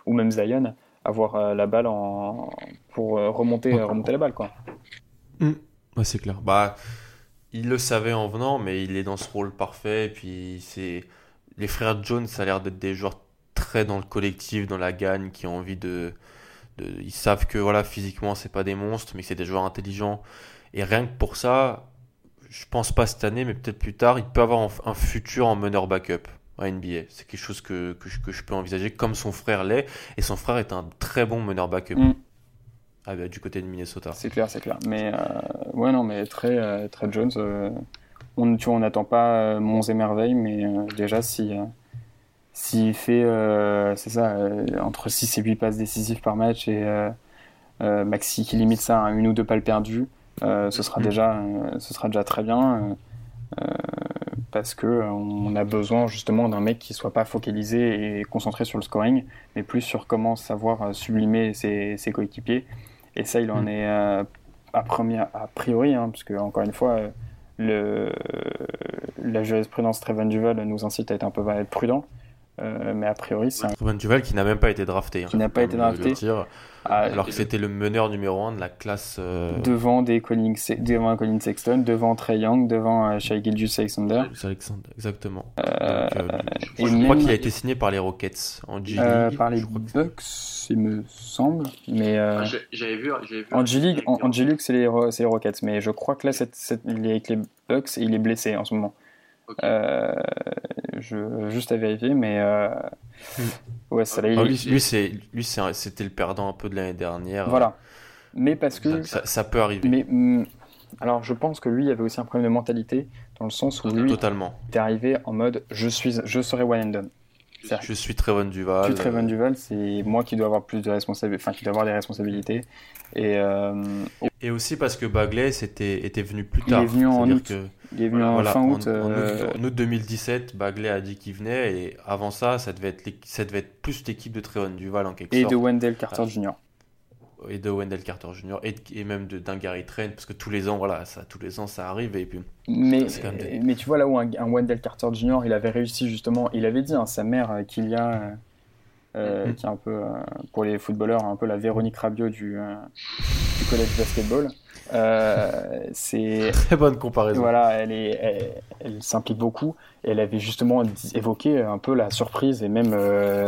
ou même Zion avoir euh, la balle en... pour euh, remonter, remonter la balle. Quoi. Mm. Ouais, c'est clair. Bah, il le savait en venant, mais il est dans ce rôle parfait. Et puis, c'est les frères Jones, ça a l'air d'être des joueurs très dans le collectif, dans la gagne, qui ont envie de. de... Ils savent que voilà, physiquement, c'est pas des monstres, mais c'est des joueurs intelligents. Et rien que pour ça, je pense pas cette année, mais peut-être plus tard, il peut avoir un futur en meneur backup en NBA. C'est quelque chose que, que, je, que, je, peux envisager comme son frère l'est. Et son frère est un très bon meneur backup mm. ah, bah, du côté de Minnesota. C'est clair, c'est clair. Mais euh, ouais, non, mais très, euh, très Jones. Euh, on, tu on n'attend pas monts et merveilles, mais déjà, si. S'il fait, c'est ça, entre 6 et 8 passes décisives par match et Maxi qui limite ça à une ou deux balles perdues, ce, sera mm. déjà, ce sera déjà très bien parce que euh, on a besoin justement d'un mec qui soit pas focalisé et concentré sur le scoring, mais plus sur comment savoir euh, sublimer ses, coéquipiers. Et ça, il en mm. est euh, à, première, a priori, hein, parce que encore une fois, le, la jurisprudence Trevan Duval nous incite à être un peu à être prudent. mais a priori, c'est un... Duval qui n'a même pas été drafté. Hein, qui n'a pas été drafté. Ah, alors que c'était le meneur numéro 1 de la classe. Euh, devant, des Colin, devant Colin Sexton, devant Trey Young, devant euh, Shai Gilgeous Alexander. Alexander, exactement. Euh, je, crois qu'il a été signé par les Rockets en G League. par les Bucks, il me semble. Mais, ah, J'avais vu, vu, En G League, en, G League c'est les, les, Rockets. Mais je crois que là, il est avec les Bucks et il est blessé en ce moment. Euh, je, juste à vérifier, mais euh, ouais, ça, ah, lui, lui, c'est, lui c'était le perdant un peu de l'année dernière. Voilà. Mais parce que. Ça, peut arriver. Mais, hmm, alors, je pense que lui avait aussi un problème de mentalité, dans le sens où lui Totalement. était arrivé en mode je, suis, je serai one and done. Je suis très bon Duval. Je suis bon Duval, c'est moi qui dois avoir plus de responsabilités, enfin qui dois avoir des responsabilités. Et, euh, et aussi parce que Bagley était, était venu plus tard. Il est venu en août. il est venu en fin août. En, août 2017, Bagley a dit qu'il venait et avant ça, ça devait être, ça devait être plus l'équipe de Trevon Duval en quelque et sorte. Et de Wendell Carter Jr et de Wendell Carter Jr. et, et même d'un Gary Trent parce que tous les ans voilà ça tous les ans ça arrive et puis mais mais tu vois là où un, Wendell Carter Jr. il avait réussi justement il avait dit à hein, sa mère euh, qu'il y a euh, euh, qui est un peu pour les footballeurs un peu la Véronique Rabiot du, du collège basketball c'est très bonne comparaison voilà elle est elle, s'implique beaucoup elle avait justement évoqué un peu la surprise et même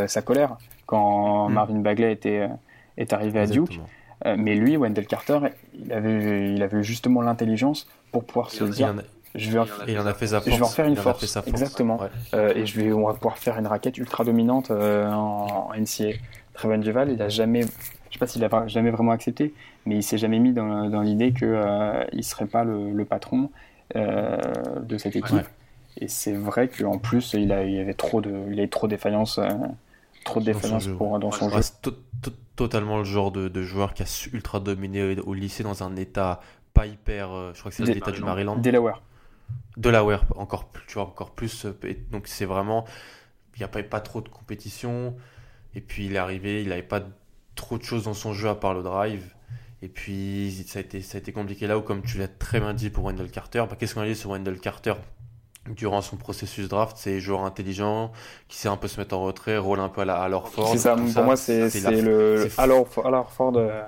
sa colère quand mm. Marvin Bagley était est arrivé à Duke. mais lui, Wendell Carter, il avait, il avait justement l'intelligence pour pouvoir se dire. je vais, en, a fait sa je vais en faire une force. Exactement. et je vais, on va pouvoir faire une raquette ultra dominante en, NCA. Trevon Duval, il a jamais, je sais pas s'il a jamais vraiment accepté, mais il s'est jamais mis dans, dans l'idée qu'il euh, il serait pas le, le patron euh, de cette équipe. Et c'est vrai qu'en plus, il, a, il avait trop de, il a trop de défaillances, euh, trop de défaillances pour, dans son jeu. Totalement le genre de, de, joueur qui a ultra dominé au lycée dans un état pas hyper, je crois que c'est l'état du Maryland. Delaware. Delaware, encore plus, tu vois, encore plus. Donc c'est vraiment, il n'y a pas, pas trop de compétition. Et puis il est arrivé, il n'avait pas trop de choses dans son jeu à part le drive. Et puis ça a été, ça a été compliqué là où, comme tu l'as très bien dit pour Wendell Carter, bah, qu'est-ce qu'on a dit sur Wendell Carter? Durant son processus draft C'est joueur intelligent qui sait un peu se mettre en retrait, rôle un peu à la à Ford. C'est ça, pour moi c'est le alors Ford. Euh.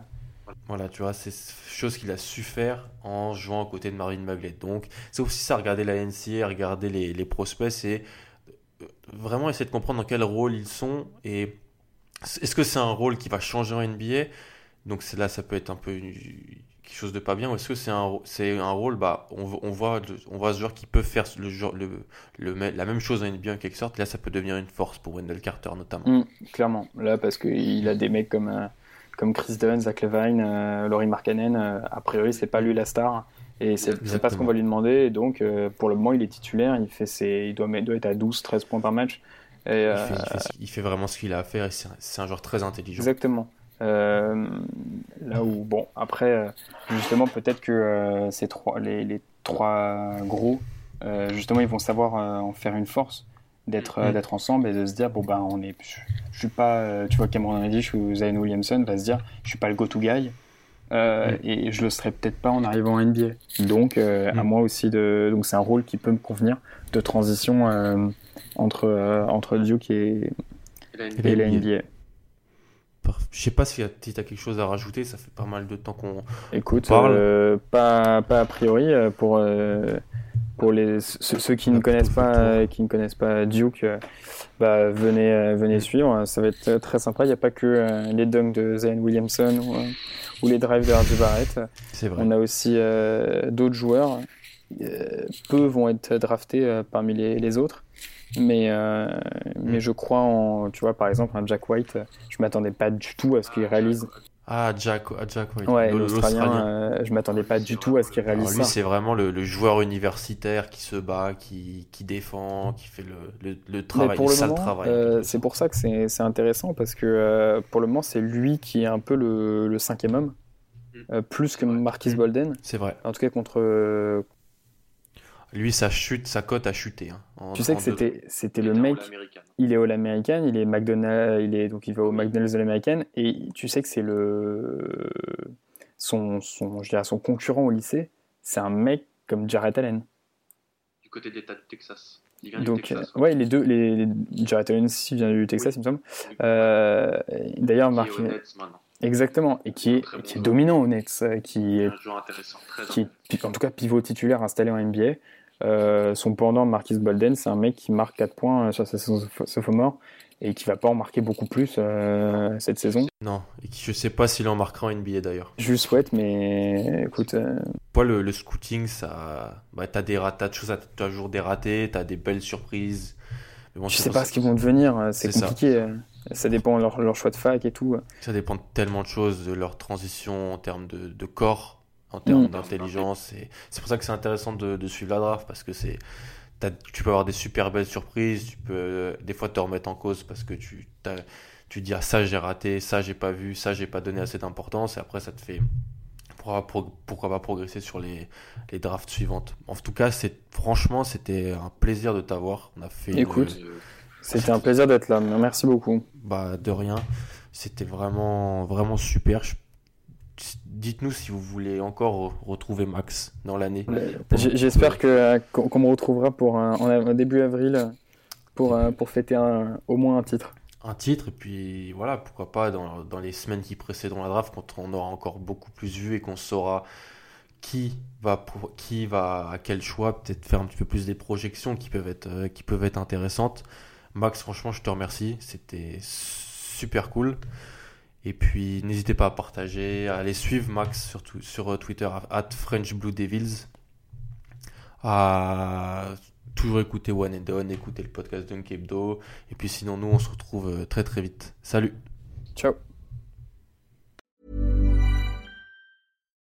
Voilà, tu vois, c'est chose qu'il a su faire en jouant à côté de Marvin Bagley. Donc c'est aussi ça, regarder la NCA, regarder les, les prospects, c'est euh, vraiment essayer de comprendre dans quel rôle ils sont et est-ce que c'est un rôle qui va changer en NBA Donc là, ça peut être un peu quelque chose de pas bien. Ou est-ce que c'est un, c'est un rôle, bah, on, on, voit, on voit ce joueur qui peut faire le, le, le, la même chose en NBA en quelque sorte. Là, ça peut devenir une force pour Wendell Carter notamment. Mm, clairement. Là, parce qu'il a des mecs comme, euh, comme Chris Dunn, Zach Levine, euh, Laurie Markkanen. Euh, a priori, c'est pas lui la star. Et c'est pas ce qu'on va lui demander. donc, pour le moment, il est titulaire. Il, fait ses, il doit, doit être à 12-13 points par match. Euh, il, fait, vraiment ce qu'il a à faire et c'est un, joueur très intelligent. Exactement. Euh, là où, bon, après, euh, justement, peut-être que ces trois, les, trois gros, justement, ils vont savoir en faire une force d'être mm. d'être ensemble et de se dire bon ben on est je, suis pas tu vois Cameron Reddish ou Zion Williamson va se dire je suis pas le go-to guy mm. et je le serai peut-être pas en arrivant en NBA donc à mm. moi aussi de donc c'est un rôle qui peut me convenir de transition entre, euh, entre Duke et, et la NBA. Je sais pas si tu as quelque chose à rajouter, ça fait pas mal de temps qu'on Écoute, parle. Euh, pas, pas a priori euh, pour, pour les, ceux, qui, ne connaissent pas, qui ne connaissent pas Duke, bah, venez, venez suivre, ça va être très sympa. Il n'y a pas que les dunks de Zion Williamson ou, ou les drives de Hardy Barrett. On a aussi d'autres joueurs. peu vont être draftés parmi les, les autres. Mais, euh, mais mm. je crois en, tu vois, par exemple, un Jack White, je m'attendais pas du tout à ce qu'il réalise. Ah, Jack, Jack White. Ouais, l'Australien, euh, je m'attendais pas du tout à ce qu'il réalise lui, c'est vraiment le, joueur universitaire qui se bat, qui, qui défend, qui fait le, le, travail, pour le, sale travail. Euh, c'est pour ça que c'est intéressant, parce que pour le moment, c'est lui qui est un peu le, cinquième homme. Mm. plus que Marquis mm. Bolden. C'est vrai. En tout cas, contre, lui, sa chute, sa cote a chuté. Hein, tu sais que c'était, c'était le mec. Il est All American, il est McDonald's, il est donc il va au McDonald's All American et tu sais que c'est le son son je dirais son concurrent au lycée, c'est un mec comme Jarrett Allen. Du côté de l'État de Texas. Il vient donc, du Texas, ouais. les deux, les, Jarrett Allen aussi vient du Texas, il me semble. Euh, d'ailleurs, Marc. Exactement, et qui est, qui est dominant au Nets, euh, qui est, qui est, en tout cas pivot titulaire installé en NBA. Euh, son pendant, Marquis Bolden, c'est un mec qui marque 4 points euh, sur sa saison sophomore et qui va pas en marquer beaucoup plus euh, cette saison. Non, et qui, je sais pas s'il en marquera en NBA d'ailleurs. Je le souhaite, mais écoute. Euh... le, le, scouting, ça, bah, t'as des choses, t'as toujours des ratés, t'as des belles surprises. Mais bon, je sais pas ce qu'ils vont devenir, c'est compliqué. Ça. dépend de leur, leur, choix de fac et tout. Ça dépend de tellement de choses, de leur transition en termes de, de corps en termes mm. d'intelligence. C'est pour ça que c'est intéressant de, suivre la draft parce que c'est tu peux avoir des super belles surprises, tu peux euh, des fois te remettre en cause parce que tu, tu dis ah ça j'ai raté, ça j'ai pas vu, ça j'ai pas donné assez d'importance et après ça te fait pourquoi, pourquoi pas progresser sur les, les drafts suivantes. En tout cas, c'est franchement c'était un plaisir de t'avoir. On a fait. Écoute, c'était un plaisir d'être là. Merci beaucoup. Bah de rien. C'était vraiment vraiment super. Je dites-nous si vous voulez encore retrouver Max dans l'année. J'espère que qu'on me retrouvera pour un, en début avril pour, pour fêter un, au moins un titre. Un titre, et puis voilà, pourquoi pas dans, dans les semaines qui précéderont la draft, quand on aura encore beaucoup plus vu et qu'on saura qui va, qui va à quel choix, peut-être faire un petit peu plus des projections qui peuvent être, euh, qui peuvent être intéressantes. Max, franchement, je te remercie, c'était super cool. Et puis, n'hésitez pas à partager, à aller suivre Max sur, sur Twitter, at French Blue Devils, à toujours écouter One and Done, écouter le podcast d'un Hebdo. Et puis sinon, nous, on se retrouve très très vite. Salut. Ciao.